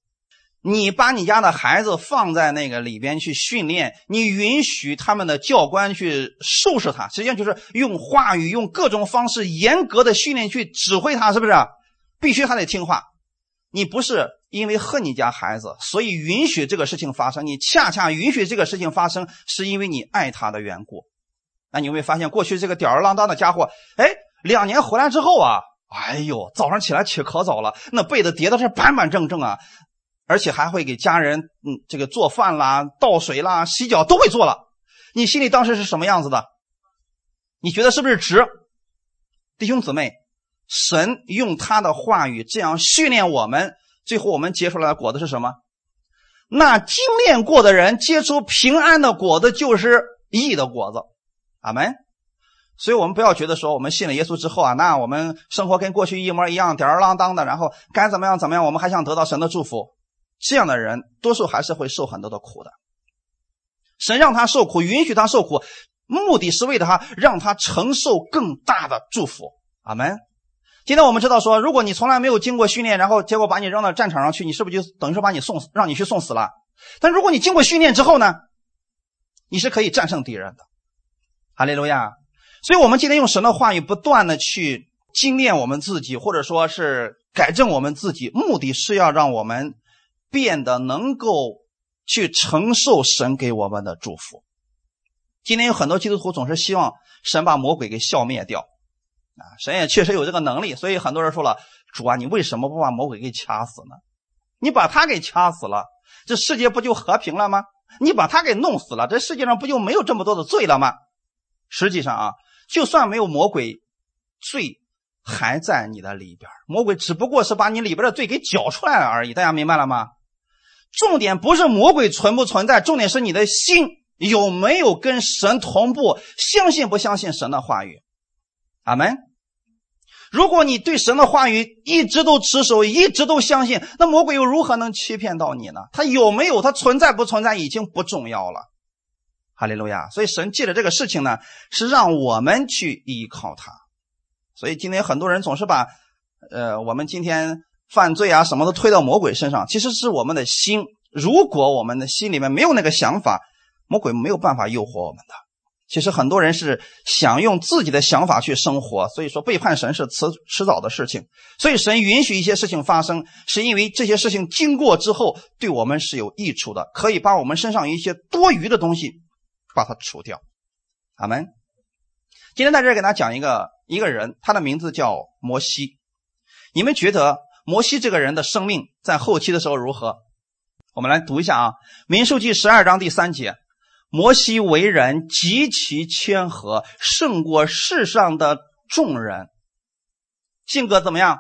你把你家的孩子放在那个里边去训练，你允许他们的教官去收拾他，实际上就是用话语、用各种方式严格的训练去指挥他，是不是？必须还得听话。你不是因为恨你家孩子，所以允许这个事情发生，你恰恰允许这个事情发生，是因为你爱他的缘故。那你有没有发现，过去这个吊儿郎当的家伙，哎，两年回来之后啊，哎呦，早上起来起可早了，那被子叠的是板板正正啊。而且还会给家人，嗯，这个做饭啦、倒水啦、洗脚都会做了。你心里当时是什么样子的？你觉得是不是值？弟兄姊妹，神用他的话语这样训练我们，最后我们结出来的果子是什么？那精炼过的人结出平安的果子，就是义的果子。阿门。所以我们不要觉得说我们信了耶稣之后啊，那我们生活跟过去一模一样，吊儿郎当的，然后该怎么样怎么样，我们还想得到神的祝福。这样的人，多数还是会受很多的苦的。神让他受苦，允许他受苦，目的是为了他让他承受更大的祝福。阿门。今天我们知道说，如果你从来没有经过训练，然后结果把你扔到战场上去，你是不是就等于说把你送死，让你去送死了？但如果你经过训练之后呢，你是可以战胜敌人的。哈利路亚。所以，我们今天用神的话语不断的去精炼我们自己，或者说是改正我们自己，目的是要让我们。变得能够去承受神给我们的祝福。今天有很多基督徒总是希望神把魔鬼给消灭掉，啊，神也确实有这个能力。所以很多人说了：“主啊，你为什么不把魔鬼给掐死呢？你把他给掐死了，这世界不就和平了吗？你把他给弄死了，这世界上不就没有这么多的罪了吗？”实际上啊，就算没有魔鬼，罪还在你的里边，魔鬼只不过是把你里边的罪给搅出来了而已。大家明白了吗？重点不是魔鬼存不存在，重点是你的心有没有跟神同步，相信不相信神的话语。阿门。如果你对神的话语一直都持守，一直都相信，那魔鬼又如何能欺骗到你呢？他有没有？他存在不存在已经不重要了。哈利路亚。所以神借着这个事情呢，是让我们去依靠他。所以今天很多人总是把，呃，我们今天。犯罪啊，什么都推到魔鬼身上，其实是我们的心。如果我们的心里面没有那个想法，魔鬼没有办法诱惑我们的。其实很多人是想用自己的想法去生活，所以说背叛神是迟迟早的事情。所以神允许一些事情发生，是因为这些事情经过之后对我们是有益处的，可以把我们身上一些多余的东西把它除掉。阿门。今天在这给大家讲一个一个人，他的名字叫摩西。你们觉得？摩西这个人的生命在后期的时候如何？我们来读一下啊，《民数记》十二章第三节：摩西为人极其谦和，胜过世上的众人。性格怎么样？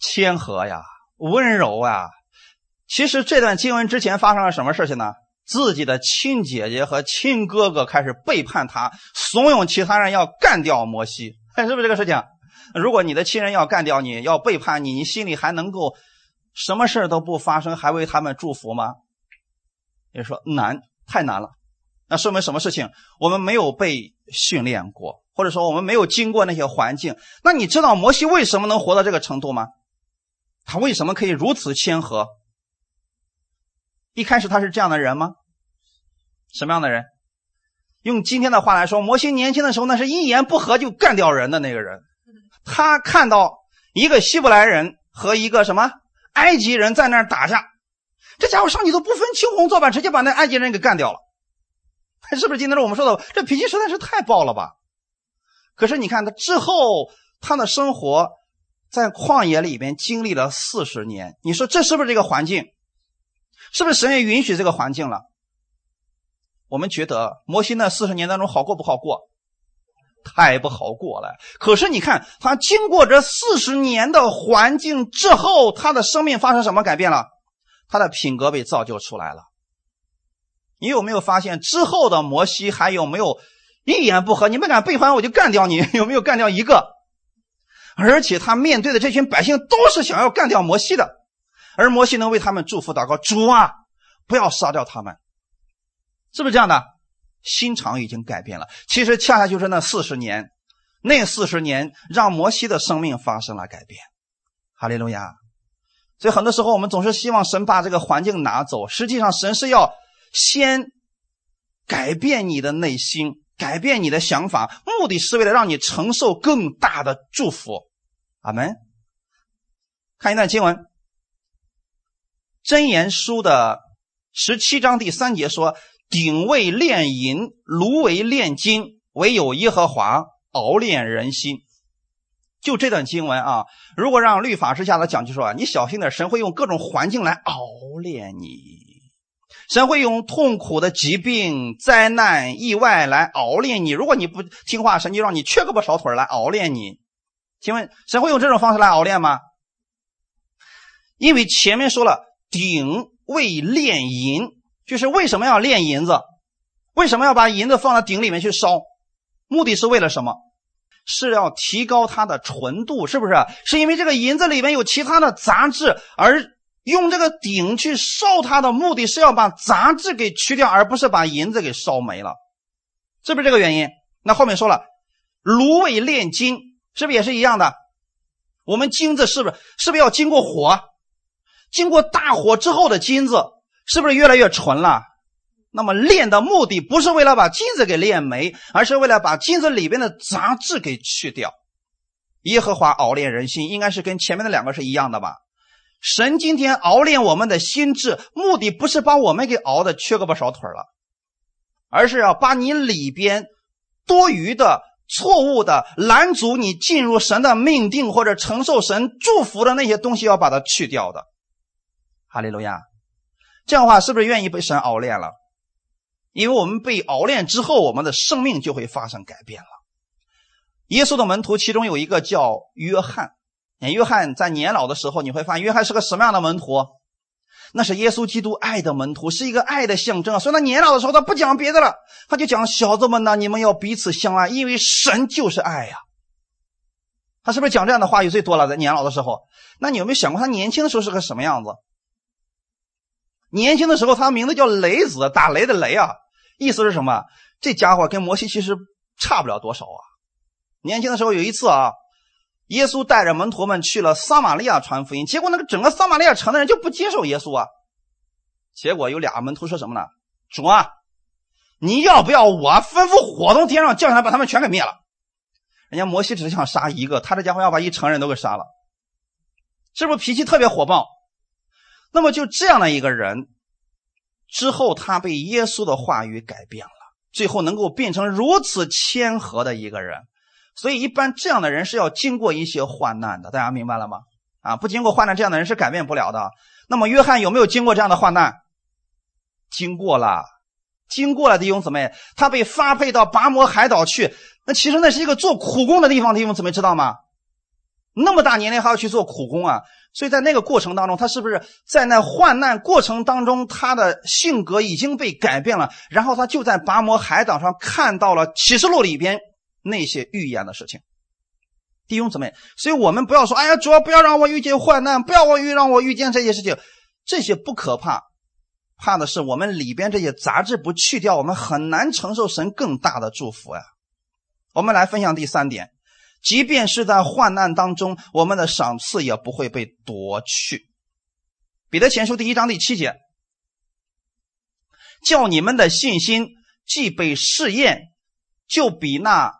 谦和呀，温柔啊。其实这段经文之前发生了什么事情呢？自己的亲姐姐和亲哥哥开始背叛他，怂恿其他人要干掉摩西，是不是这个事情？如果你的亲人要干掉你，要背叛你，你心里还能够什么事都不发生，还为他们祝福吗？也说难，太难了。那说明什么事情？我们没有被训练过，或者说我们没有经过那些环境。那你知道摩西为什么能活到这个程度吗？他为什么可以如此谦和？一开始他是这样的人吗？什么样的人？用今天的话来说，摩西年轻的时候，那是一言不合就干掉人的那个人。他看到一个希伯来人和一个什么埃及人在那儿打架，这家伙上去都不分青红皂白，直接把那埃及人给干掉了。是不是今天我们说的这脾气实在是太暴了吧？可是你看他之后他的生活在旷野里边经历了四十年，你说这是不是这个环境？是不是神也允许这个环境了？我们觉得摩西那四十年当中好过不好过？太不好过了。可是你看他经过这四十年的环境之后，他的生命发生什么改变了？他的品格被造就出来了。你有没有发现之后的摩西还有没有一言不合？你们敢背叛我就干掉你，有没有干掉一个？而且他面对的这群百姓都是想要干掉摩西的，而摩西能为他们祝福祷告，主啊，不要杀掉他们，是不是这样的？心肠已经改变了。其实恰恰就是那四十年，那四十年让摩西的生命发生了改变。哈利路亚！所以很多时候我们总是希望神把这个环境拿走，实际上神是要先改变你的内心，改变你的想法，目的是为了让你承受更大的祝福。阿门。看一段经文，《真言书》的十七章第三节说。鼎为炼银，炉为炼金，唯有耶和华熬炼人心。就这段经文啊，如果让律法师下来讲，就说啊你小心点，神会用各种环境来熬炼你，神会用痛苦的疾病、灾难、意外来熬炼你。如果你不听话，神就让你缺胳膊少腿来熬炼你。请问神会用这种方式来熬炼吗？因为前面说了，鼎为炼银。就是为什么要炼银子？为什么要把银子放到鼎里面去烧？目的是为了什么？是要提高它的纯度，是不是？是因为这个银子里面有其他的杂质，而用这个鼎去烧它的目的是要把杂质给去掉，而不是把银子给烧没了，是不是这个原因？那后面说了，炉为炼金，是不是也是一样的？我们金子是不是是不是要经过火？经过大火之后的金子。是不是越来越纯了？那么炼的目的不是为了把金子给炼没，而是为了把金子里边的杂质给去掉。耶和华熬炼人心，应该是跟前面的两个是一样的吧？神今天熬炼我们的心智，目的不是把我们给熬的缺胳膊少腿了，而是要把你里边多余的、错误的、拦阻你进入神的命定或者承受神祝福的那些东西，要把它去掉的。哈利路亚。这样的话，是不是愿意被神熬炼了？因为我们被熬炼之后，我们的生命就会发生改变了。耶稣的门徒其中有一个叫约翰，约翰在年老的时候，你会发现约翰是个什么样的门徒？那是耶稣基督爱的门徒，是一个爱的象征啊。所以他年老的时候，他不讲别的了，他就讲小子们呢，你们要彼此相爱，因为神就是爱呀。他是不是讲这样的话语最多了？在年老的时候，那你有没有想过他年轻的时候是个什么样子？年轻的时候，他名字叫雷子，打雷的雷啊，意思是什么？这家伙跟摩西其实差不了多少啊。年轻的时候有一次啊，耶稣带着门徒们去了撒玛利亚传福音，结果那个整个撒玛利亚城的人就不接受耶稣啊。结果有俩门徒说什么呢？主啊，你要不要我吩咐火从天上降下来把他们全给灭了？人家摩西只是想杀一个，他这家伙要把一城人都给杀了，是不是脾气特别火爆？那么就这样的一个人，之后他被耶稣的话语改变了，最后能够变成如此谦和的一个人。所以一般这样的人是要经过一些患难的，大家明白了吗？啊，不经过患难，这样的人是改变不了的。那么约翰有没有经过这样的患难？经过了，经过了，弟兄姊妹，他被发配到拔摩海岛去，那其实那是一个做苦工的地方，弟兄姊妹知道吗？那么大年龄还要去做苦工啊？所以在那个过程当中，他是不是在那患难过程当中，他的性格已经被改变了？然后他就在拔摩海岛上看到了启示录里边那些预言的事情。弟兄姊妹，所以我们不要说：“哎呀，主要不要让我遇见患难，不要我遇让我遇见这些事情。”这些不可怕，怕的是我们里边这些杂质不去掉，我们很难承受神更大的祝福呀。我们来分享第三点。即便是在患难当中，我们的赏赐也不会被夺去。彼得前书第一章第七节，叫你们的信心既被试验，就比那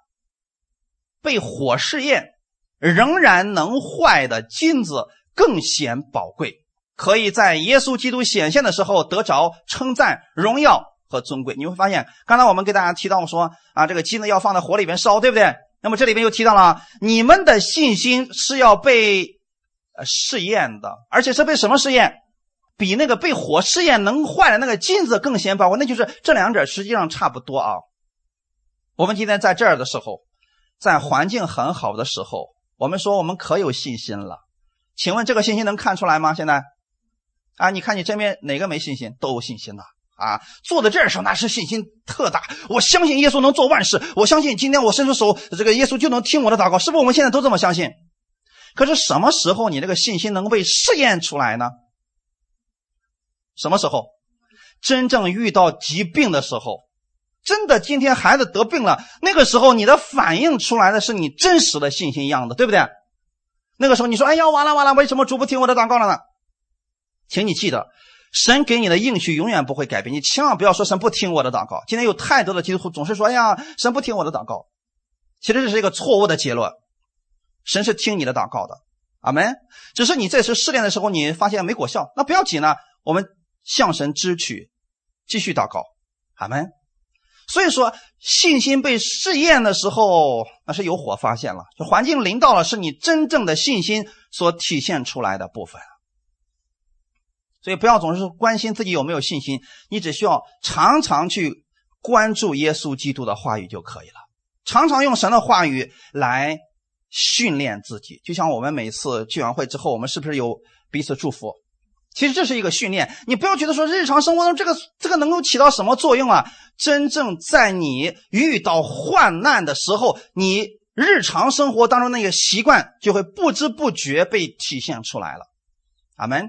被火试验仍然能坏的金子更显宝贵，可以在耶稣基督显现的时候得着称赞、荣耀和尊贵。你会发现，刚才我们给大家提到说啊，这个金子要放在火里边烧，对不对？那么这里面又提到了，你们的信心是要被试验的，而且是被什么试验？比那个被火试验能坏的那个金子更显宝贵。那就是这两者实际上差不多啊。我们今天在这儿的时候，在环境很好的时候，我们说我们可有信心了。请问这个信心能看出来吗？现在啊，你看你身边哪个没信心？都有信心的。啊，啊坐在这儿时候那是信心特大，我相信耶稣能做万事，我相信今天我伸出手，这个耶稣就能听我的祷告，是不是？我们现在都这么相信。可是什么时候你这个信心能被试验出来呢？什么时候？真正遇到疾病的时候，真的今天孩子得病了，那个时候你的反应出来的是你真实的信心样子，对不对？那个时候你说：“哎呀，完了完了，为什么主不听我的祷告了呢？”请你记得。神给你的应许永远不会改变，你千万不要说神不听我的祷告。今天有太多的基督徒总是说：“哎呀，神不听我的祷告。”其实这是一个错误的结论，神是听你的祷告的，阿门。只是你这次试炼的时候，你发现没果效，那不要紧呢，我们向神支取，继续祷告，阿门。所以说，信心被试验的时候，那是有火发现了，就环境临到了，是你真正的信心所体现出来的部分。所以不要总是关心自己有没有信心，你只需要常常去关注耶稣基督的话语就可以了。常常用神的话语来训练自己，就像我们每次聚完会之后，我们是不是有彼此祝福？其实这是一个训练。你不要觉得说日常生活中这个这个能够起到什么作用啊？真正在你遇到患难的时候，你日常生活当中那个习惯就会不知不觉被体现出来了。阿门。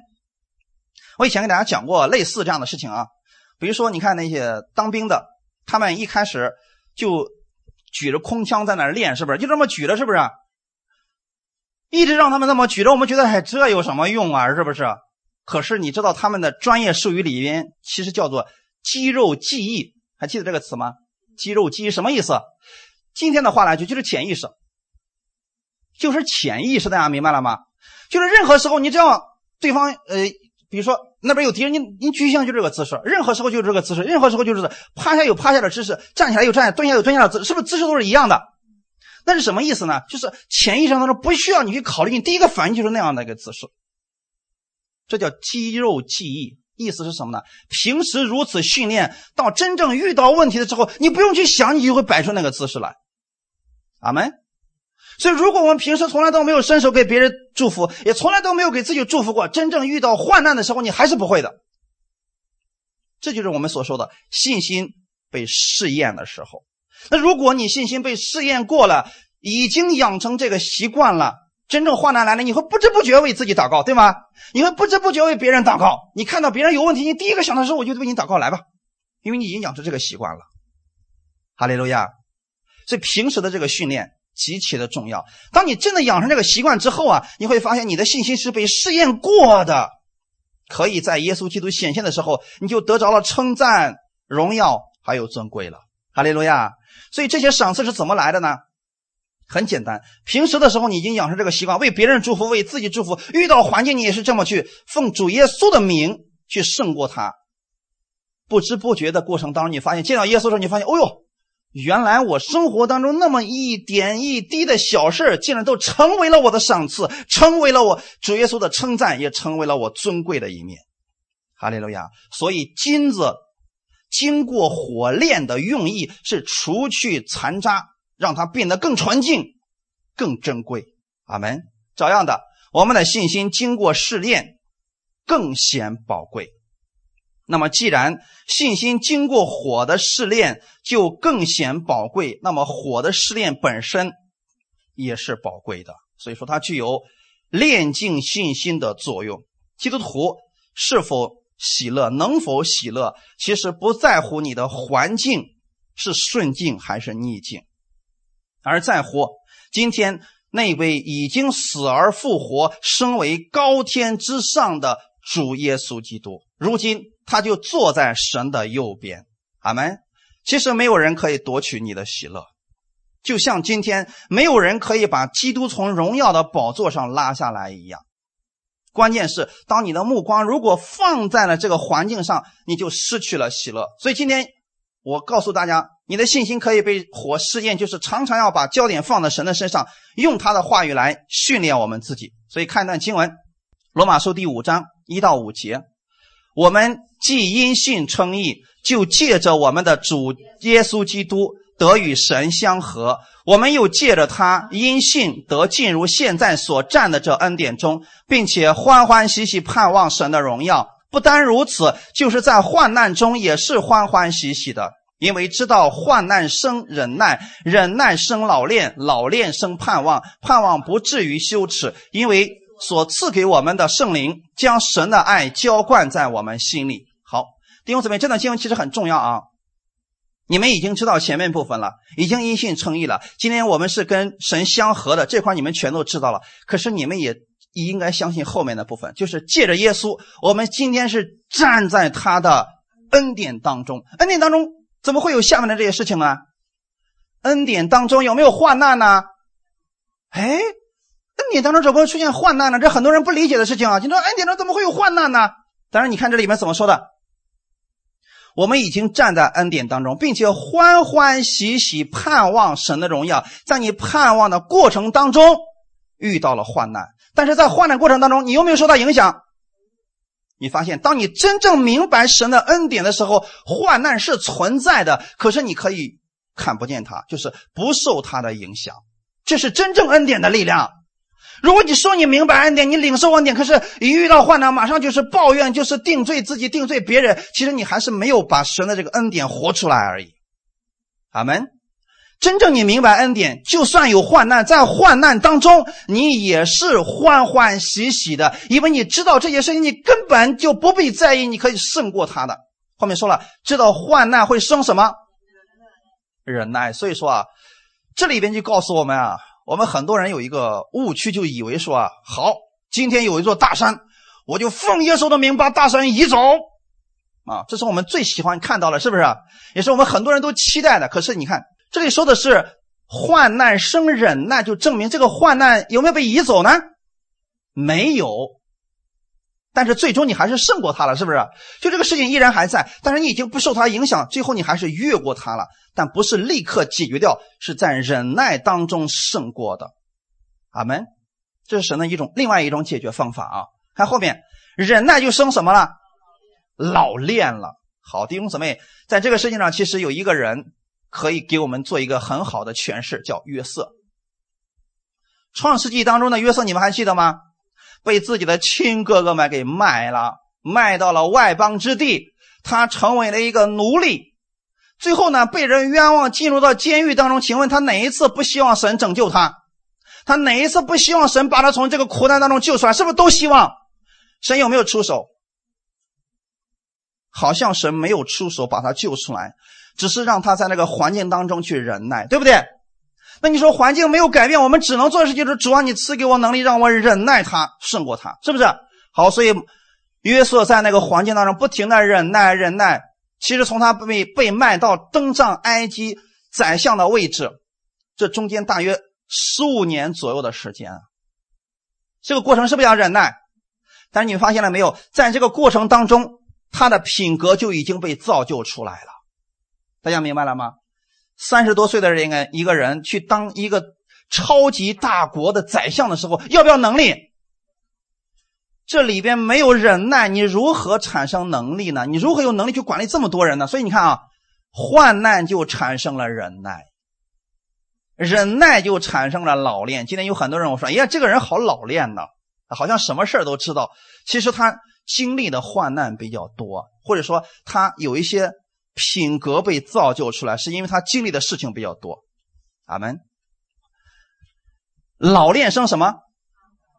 我以前给大家讲过类似这样的事情啊，比如说，你看那些当兵的，他们一开始就举着空枪在那练，是不是？就这么举着，是不是？一直让他们这么举着，我们觉得，哎，这有什么用啊？是不是？可是你知道他们的专业术语里边，其实叫做肌肉记忆，还记得这个词吗？肌肉记忆什么意思？今天的话来就就是潜意识，就是潜意识，大家明白了吗？就是任何时候，你只要对方呃。比如说那边有敌人，你你举枪就这个姿势，任何时候就是这个姿势，任何时候就是趴下有趴下的姿势，站起来有站起来，蹲下有蹲下的姿势，是不是姿势都是一样的？那是什么意思呢？就是潜意识当中不需要你去考虑，你第一个反应就是那样的一个姿势，这叫肌肉记忆。意思是什么呢？平时如此训练，到真正遇到问题的时候，你不用去想，你就会摆出那个姿势来。阿门。所以，如果我们平时从来都没有伸手给别人祝福，也从来都没有给自己祝福过，真正遇到患难的时候，你还是不会的。这就是我们所说的信心被试验的时候。那如果你信心被试验过了，已经养成这个习惯了，真正患难来了，你会不知不觉为自己祷告，对吗？你会不知不觉为别人祷告。你看到别人有问题，你第一个想的是我就为你祷告来吧，因为你已经养成这个习惯了。哈利路亚。所以平时的这个训练。极其的重要。当你真的养成这个习惯之后啊，你会发现你的信心是被试验过的，可以在耶稣基督显现的时候，你就得着了称赞、荣耀还有尊贵了。哈利路亚！所以这些赏赐是怎么来的呢？很简单，平时的时候你已经养成这个习惯，为别人祝福，为自己祝福。遇到环境你也是这么去奉主耶稣的名去胜过他。不知不觉的过程当中，你发现见到耶稣时候，你发现，哦呦。原来我生活当中那么一点一滴的小事竟然都成为了我的赏赐，成为了我主耶稣的称赞，也成为了我尊贵的一面。哈利路亚！所以金子经过火炼的用意是除去残渣，让它变得更纯净、更珍贵。阿门。照样的，我们的信心经过试炼，更显宝贵。那么，既然信心经过火的试炼，就更显宝贵。那么，火的试炼本身也是宝贵的，所以说它具有炼净信心的作用。基督徒是否喜乐，能否喜乐，其实不在乎你的环境是顺境还是逆境，而在乎今天那位已经死而复活、升为高天之上的主耶稣基督。如今。他就坐在神的右边，阿门。其实没有人可以夺取你的喜乐，就像今天没有人可以把基督从荣耀的宝座上拉下来一样。关键是，当你的目光如果放在了这个环境上，你就失去了喜乐。所以今天我告诉大家，你的信心可以被火试验，就是常常要把焦点放在神的身上，用他的话语来训练我们自己。所以看一段经文，《罗马书》第五章一到五节：我们既因信称义，就借着我们的主耶稣基督得与神相合；我们又借着他因信得进入现在所占的这恩典中，并且欢欢喜喜盼望神的荣耀。不单如此，就是在患难中也是欢欢喜喜的，因为知道患难生忍耐，忍耐生老练，老练生盼望，盼望不至于羞耻，因为所赐给我们的圣灵将神的爱浇灌在我们心里。好，弟兄姊妹，这段经文其实很重要啊！你们已经知道前面部分了，已经因信称义了。今天我们是跟神相合的这块，你们全都知道了。可是你们也。应该相信后面的部分，就是借着耶稣，我们今天是站在他的恩典当中。恩典当中怎么会有下面的这些事情呢？恩典当中有没有患难呢？哎，恩典当中怎么会出现患难呢？这很多人不理解的事情啊！你说恩典中怎么会有患难呢？当然，你看这里面怎么说的？我们已经站在恩典当中，并且欢欢喜喜盼望神的荣耀。在你盼望的过程当中，遇到了患难。但是在患难过程当中，你有没有受到影响？你发现，当你真正明白神的恩典的时候，患难是存在的，可是你可以看不见它，就是不受它的影响。这是真正恩典的力量。如果你说你明白恩典，你领受恩典，可是一遇到患难，马上就是抱怨，就是定罪自己，定罪别人，其实你还是没有把神的这个恩典活出来而已。阿门。真正你明白恩典，就算有患难，在患难当中，你也是欢欢喜喜的，因为你知道这些事情，你根本就不必在意，你可以胜过他的。后面说了，知道患难会生什么忍耐，所以说啊，这里边就告诉我们啊，我们很多人有一个误区，就以为说啊，好，今天有一座大山，我就奉耶稣的名把大山移走啊，这是我们最喜欢看到的，是不是？也是我们很多人都期待的。可是你看。这里说的是患难生忍耐，就证明这个患难有没有被移走呢？没有，但是最终你还是胜过他了，是不是？就这个事情依然还在，但是你已经不受他影响，最后你还是越过他了，但不是立刻解决掉，是在忍耐当中胜过的。阿门。这是神的一种另外一种解决方法啊！看后面，忍耐就生什么了？老练了。好，弟兄姊妹，在这个事情上，其实有一个人。可以给我们做一个很好的诠释，叫约瑟。创世纪当中的约瑟，你们还记得吗？被自己的亲哥哥们给卖了，卖到了外邦之地，他成为了一个奴隶。最后呢，被人冤枉，进入到监狱当中。请问他哪一次不希望神拯救他？他哪一次不希望神把他从这个苦难当中救出来？是不是都希望？神有没有出手？好像神没有出手把他救出来。只是让他在那个环境当中去忍耐，对不对？那你说环境没有改变，我们只能做的事就是主啊，你赐给我能力，让我忍耐他，胜过他，是不是？好，所以约瑟在那个环境当中不停的忍耐，忍耐。其实从他被被卖到登上埃及宰相的位置，这中间大约十五年左右的时间，这个过程是不是要忍耐？但是你发现了没有，在这个过程当中，他的品格就已经被造就出来了。大家明白了吗？三十多岁的人，一个人去当一个超级大国的宰相的时候，要不要能力？这里边没有忍耐，你如何产生能力呢？你如何有能力去管理这么多人呢？所以你看啊，患难就产生了忍耐，忍耐就产生了老练。今天有很多人我说，哎呀，这个人好老练呢，好像什么事都知道。其实他经历的患难比较多，或者说他有一些。品格被造就出来，是因为他经历的事情比较多。阿门。老练生什么？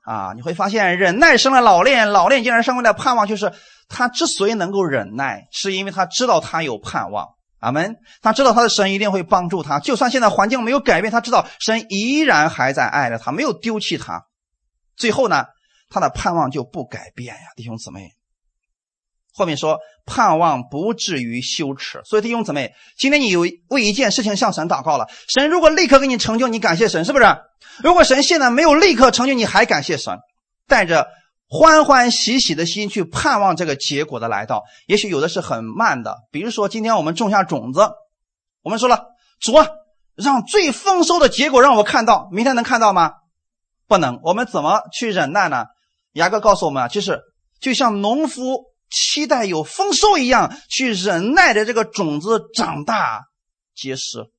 啊，你会发现忍耐生了老练，老练竟然生了盼望。就是他之所以能够忍耐，是因为他知道他有盼望。阿门。他知道他的神一定会帮助他，就算现在环境没有改变，他知道神依然还在爱着他，没有丢弃他。最后呢，他的盼望就不改变呀，弟兄姊妹。后面说盼望不至于羞耻，所以弟兄姊妹，今天你有为一件事情向神祷告了，神如果立刻给你成就，你感谢神是不是？如果神现在没有立刻成就，你还感谢神，带着欢欢喜喜的心去盼望这个结果的来到。也许有的是很慢的，比如说今天我们种下种子，我们说了，主啊，让最丰收的结果让我看到，明天能看到吗？不能。我们怎么去忍耐呢？牙哥告诉我们啊，就是就像农夫期待有丰收一样，去忍耐着这个种子长大结实。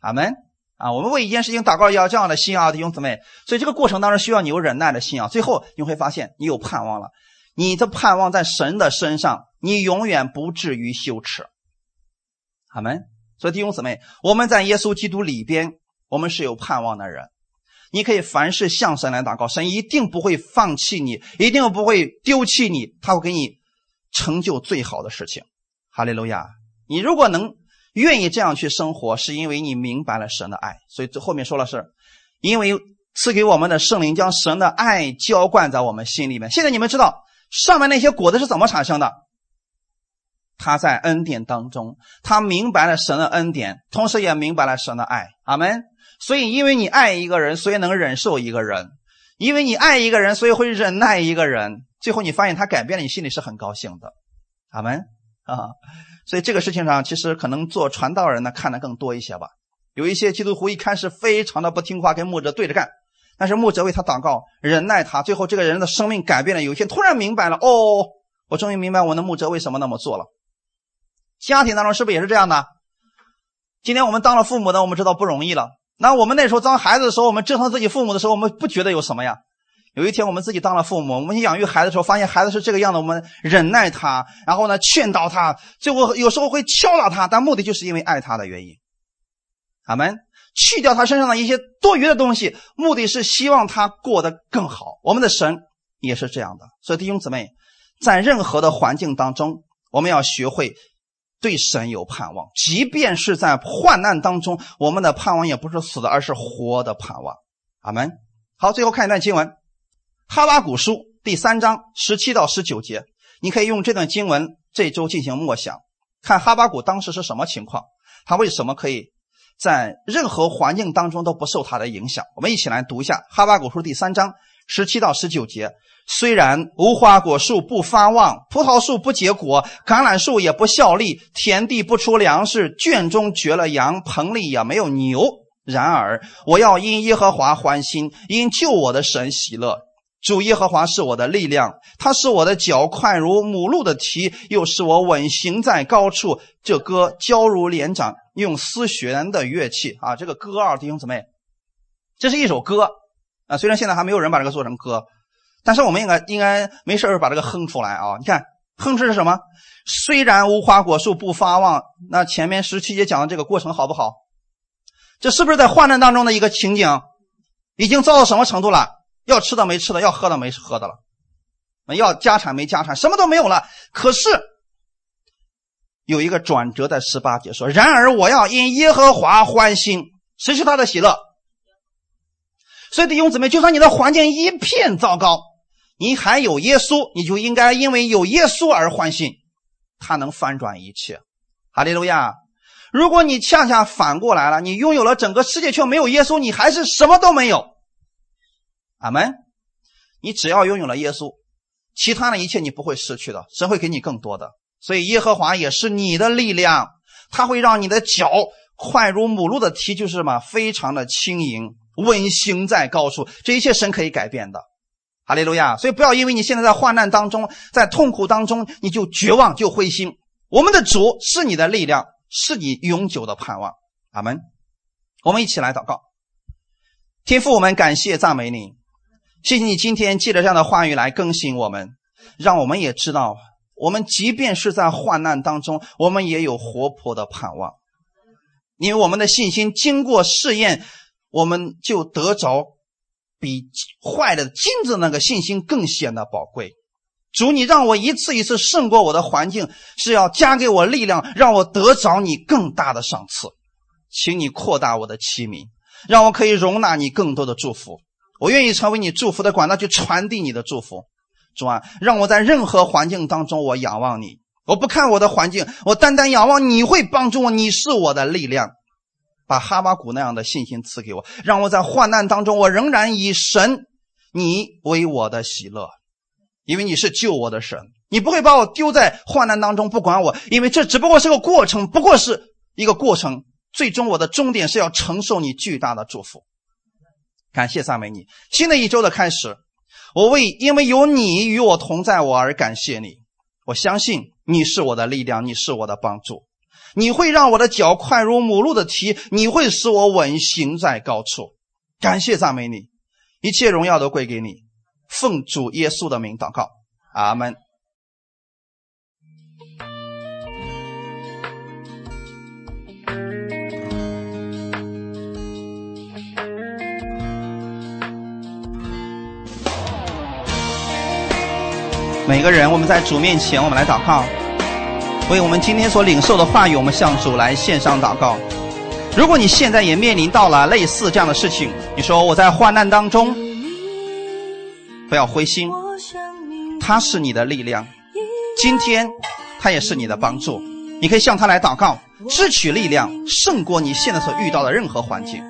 阿门。啊，我们为一件事情祷告要这样的心啊，弟兄姊妹。所以这个过程当中需要你有忍耐的心啊。最后你会发现你有盼望了，你的盼望在神的身上，你永远不至于羞耻。阿门。所以弟兄姊妹，我们在耶稣基督里边，我们是有盼望的人。你可以凡事向神来祷告，神一定不会放弃你，一定不会丢弃你，他会给你成就最好的事情。哈利路亚！你如果能。愿意这样去生活，是因为你明白了神的爱。所以这后面说了是，因为赐给我们的圣灵将神的爱浇灌在我们心里面。现在你们知道上面那些果子是怎么产生的？他在恩典当中，他明白了神的恩典，同时也明白了神的爱。阿门。所以因为你爱一个人，所以能忍受一个人；因为你爱一个人，所以会忍耐一个人。最后你发现他改变了，你心里是很高兴的。阿门啊。所以这个事情上，其实可能做传道人呢看的更多一些吧。有一些基督徒一开始非常的不听话，跟牧者对着干，但是牧者为他祷告，忍耐他，最后这个人的生命改变了。有一天突然明白了，哦，我终于明白我的牧者为什么那么做了。家庭当中是不是也是这样的？今天我们当了父母的，我们知道不容易了。那我们那时候当孩子的时候，我们折腾自己父母的时候，我们不觉得有什么呀？有一天，我们自己当了父母，我们养育孩子的时候，发现孩子是这个样子，我们忍耐他，然后呢劝导他，最后有时候会敲打他，但目的就是因为爱他的原因。阿门。去掉他身上的一些多余的东西，目的是希望他过得更好。我们的神也是这样的。所以弟兄姊妹，在任何的环境当中，我们要学会对神有盼望，即便是在患难当中，我们的盼望也不是死的，而是活的盼望。阿门。好，最后看一段经文。哈巴古书第三章十七到十九节，你可以用这段经文这周进行默想，看哈巴古当时是什么情况，他为什么可以在任何环境当中都不受他的影响。我们一起来读一下哈巴古书第三章十七到十九节。虽然无花果树不发旺，葡萄树不结果，橄榄树也不效力，田地不出粮食，圈中绝了羊，棚里也没有牛。然而我要因耶和华欢心，因救我的神喜乐。主耶和华是我的力量，他是我的脚快如母鹿的蹄，又是我稳行在高处。这歌娇如连长，用丝弦的乐器啊，这个歌啊，弟兄姊妹，这是一首歌啊。虽然现在还没有人把这个做成歌，但是我们应该应该没事把这个哼出来啊。你看，哼出是什么？虽然无花果树不发旺，那前面十七节讲的这个过程好不好？这是不是在患难当中的一个情景？已经糟到什么程度了？要吃的没吃的，要喝的没喝的了，要家产没家产，什么都没有了。可是有一个转折，在十八节说：“然而我要因耶和华欢心，谁是他的喜乐？”所以弟兄姊妹，就算你的环境一片糟糕，你还有耶稣，你就应该因为有耶稣而欢心，他能翻转一切。哈利路亚！如果你恰恰反过来了，你拥有了整个世界却没有耶稣，你还是什么都没有。阿门！你只要拥有了耶稣，其他的一切你不会失去的，神会给你更多的。所以耶和华也是你的力量，他会让你的脚快如母鹿的蹄，就是什么？非常的轻盈，稳行在高处。这一切神可以改变的。哈利路亚！所以不要因为你现在在患难当中，在痛苦当中，你就绝望就灰心。我们的主是你的力量，是你永久的盼望。阿门！我们一起来祷告，天父，我们感谢赞美你。谢谢你今天借着这样的话语来更新我们，让我们也知道，我们即便是在患难当中，我们也有活泼的盼望。因为我们的信心经过试验，我们就得着比坏的金子那个信心更显得宝贵。主，你让我一次一次胜过我的环境，是要加给我力量，让我得着你更大的赏赐。请你扩大我的器皿，让我可以容纳你更多的祝福。我愿意成为你祝福的管道，去传递你的祝福，主啊，让我在任何环境当中，我仰望你。我不看我的环境，我单单仰望你会帮助我，你是我的力量。把哈巴谷那样的信心赐给我，让我在患难当中，我仍然以神你为我的喜乐。因为你是救我的神，你不会把我丢在患难当中不管我，因为这只不过是个过程，不过是一个过程，最终我的终点是要承受你巨大的祝福。感谢赞美你，新的一周的开始，我为因为有你与我同在，我而感谢你。我相信你是我的力量，你是我的帮助，你会让我的脚快如母鹿的蹄，你会使我稳行在高处。感谢赞美你，一切荣耀都归给你。奉主耶稣的名祷告，阿门。每个人，我们在主面前，我们来祷告，为我们今天所领受的话语，我们向主来献上祷告。如果你现在也面临到了类似这样的事情，你说我在患难当中，不要灰心，他是你的力量，今天他也是你的帮助，你可以向他来祷告，支取力量，胜过你现在所遇到的任何环境。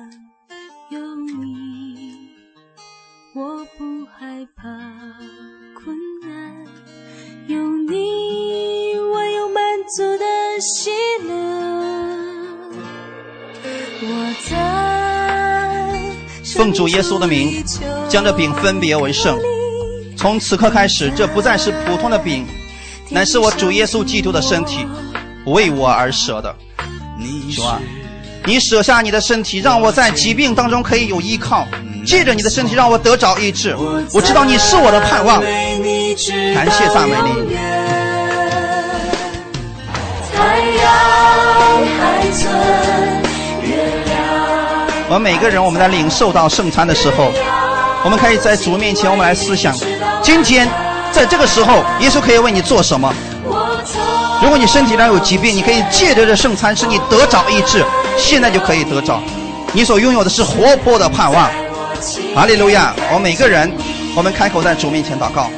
奉主耶稣的名，将这饼分别为圣。从此刻开始，这不再是普通的饼，乃是我主耶稣基督的身体，为我而舍的。主啊，你舍下你的身体，让我在疾病当中可以有依靠；借着你的身体，让我得着医治。我知道你是我的盼望。感谢赞美你。太阳还存。我们每个人，我们在领受到圣餐的时候，我们可以在主面前，我们来思想：今天在这个时候，耶稣可以为你做什么？如果你身体上有疾病，你可以借着这圣餐使你得着医治，现在就可以得着。你所拥有的是活泼的盼望。哈利路亚！我们每个人，我们开口在主面前祷告。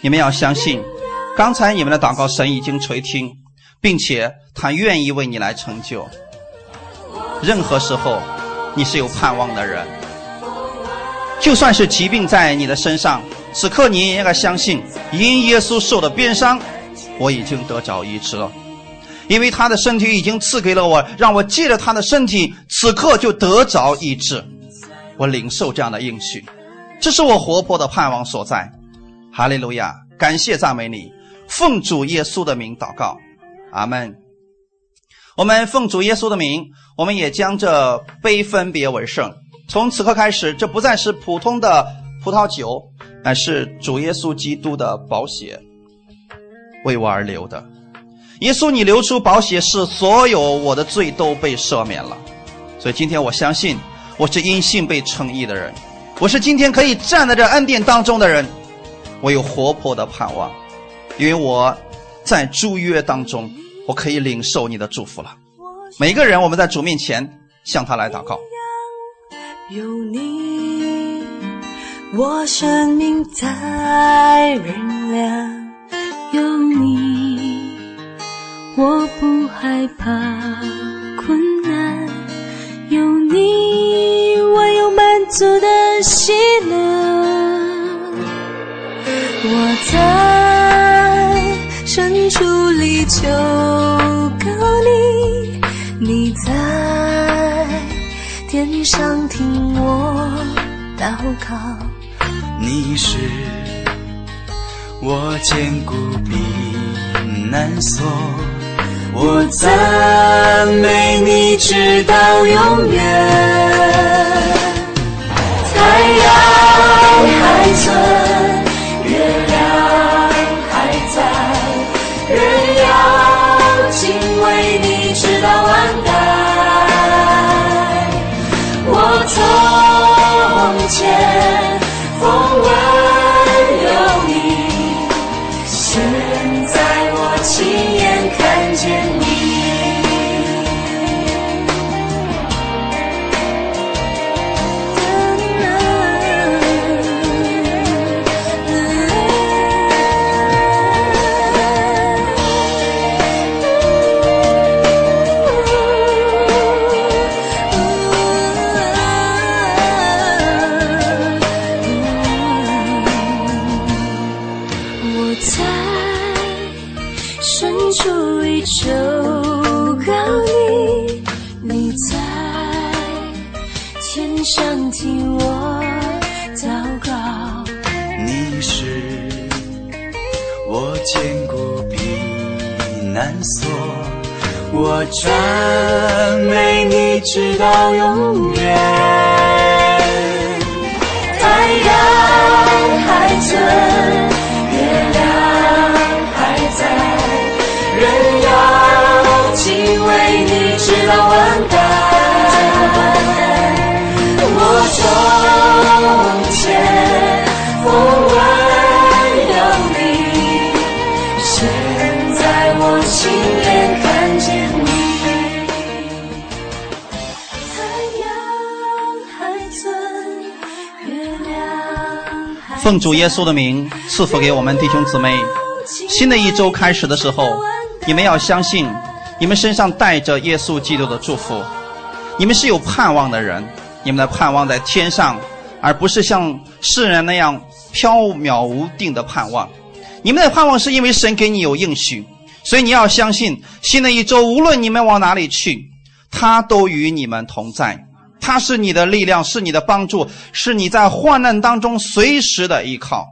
你们要相信，刚才你们的祷告神已经垂听，并且他愿意为你来成就。任何时候，你是有盼望的人。就算是疾病在你的身上，此刻你也应该相信，因耶稣受的鞭伤，我已经得着医治了。因为他的身体已经赐给了我，让我借着他的身体，此刻就得着医治。我领受这样的应许。这是我活泼的盼望所在，哈利路亚！感谢赞美你，奉主耶稣的名祷告，阿门。我们奉主耶稣的名，我们也将这杯分别为圣。从此刻开始，这不再是普通的葡萄酒，乃是主耶稣基督的宝血，为我而流的。耶稣，你流出宝血，是所有我的罪都被赦免了。所以今天我相信，我是因信被称义的人。我是今天可以站在这恩典当中的人，我有活泼的盼望，因为我在主约当中，我可以领受你的祝福了。每个人，我们在主面前向他来祷告。有你，我生命在燃亮；有你，我不害怕困难；有你，我有满足的喜乐。深处里求告你，你在天上听我祷告。你是我坚固避难所，我赞美你直到永远。太阳还存，风温直到永远。奉主耶稣的名赐福给我们弟兄姊妹。新的一周开始的时候，你们要相信，你们身上带着耶稣基督的祝福，你们是有盼望的人，你们的盼望在天上，而不是像世人那样飘渺无定的盼望。你们的盼望是因为神给你有应许，所以你要相信，新的一周无论你们往哪里去，他都与你们同在。他是你的力量，是你的帮助，是你在患难当中随时的依靠。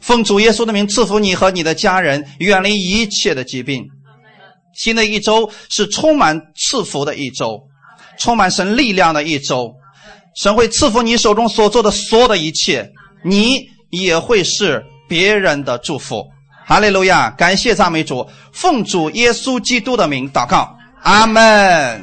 奉主耶稣的名赐福你和你的家人，远离一切的疾病。新的一周是充满赐福的一周，充满神力量的一周。神会赐福你手中所做的所有的一切，你也会是别人的祝福。哈利路亚！感谢赞美主，奉主耶稣基督的名祷告，阿门。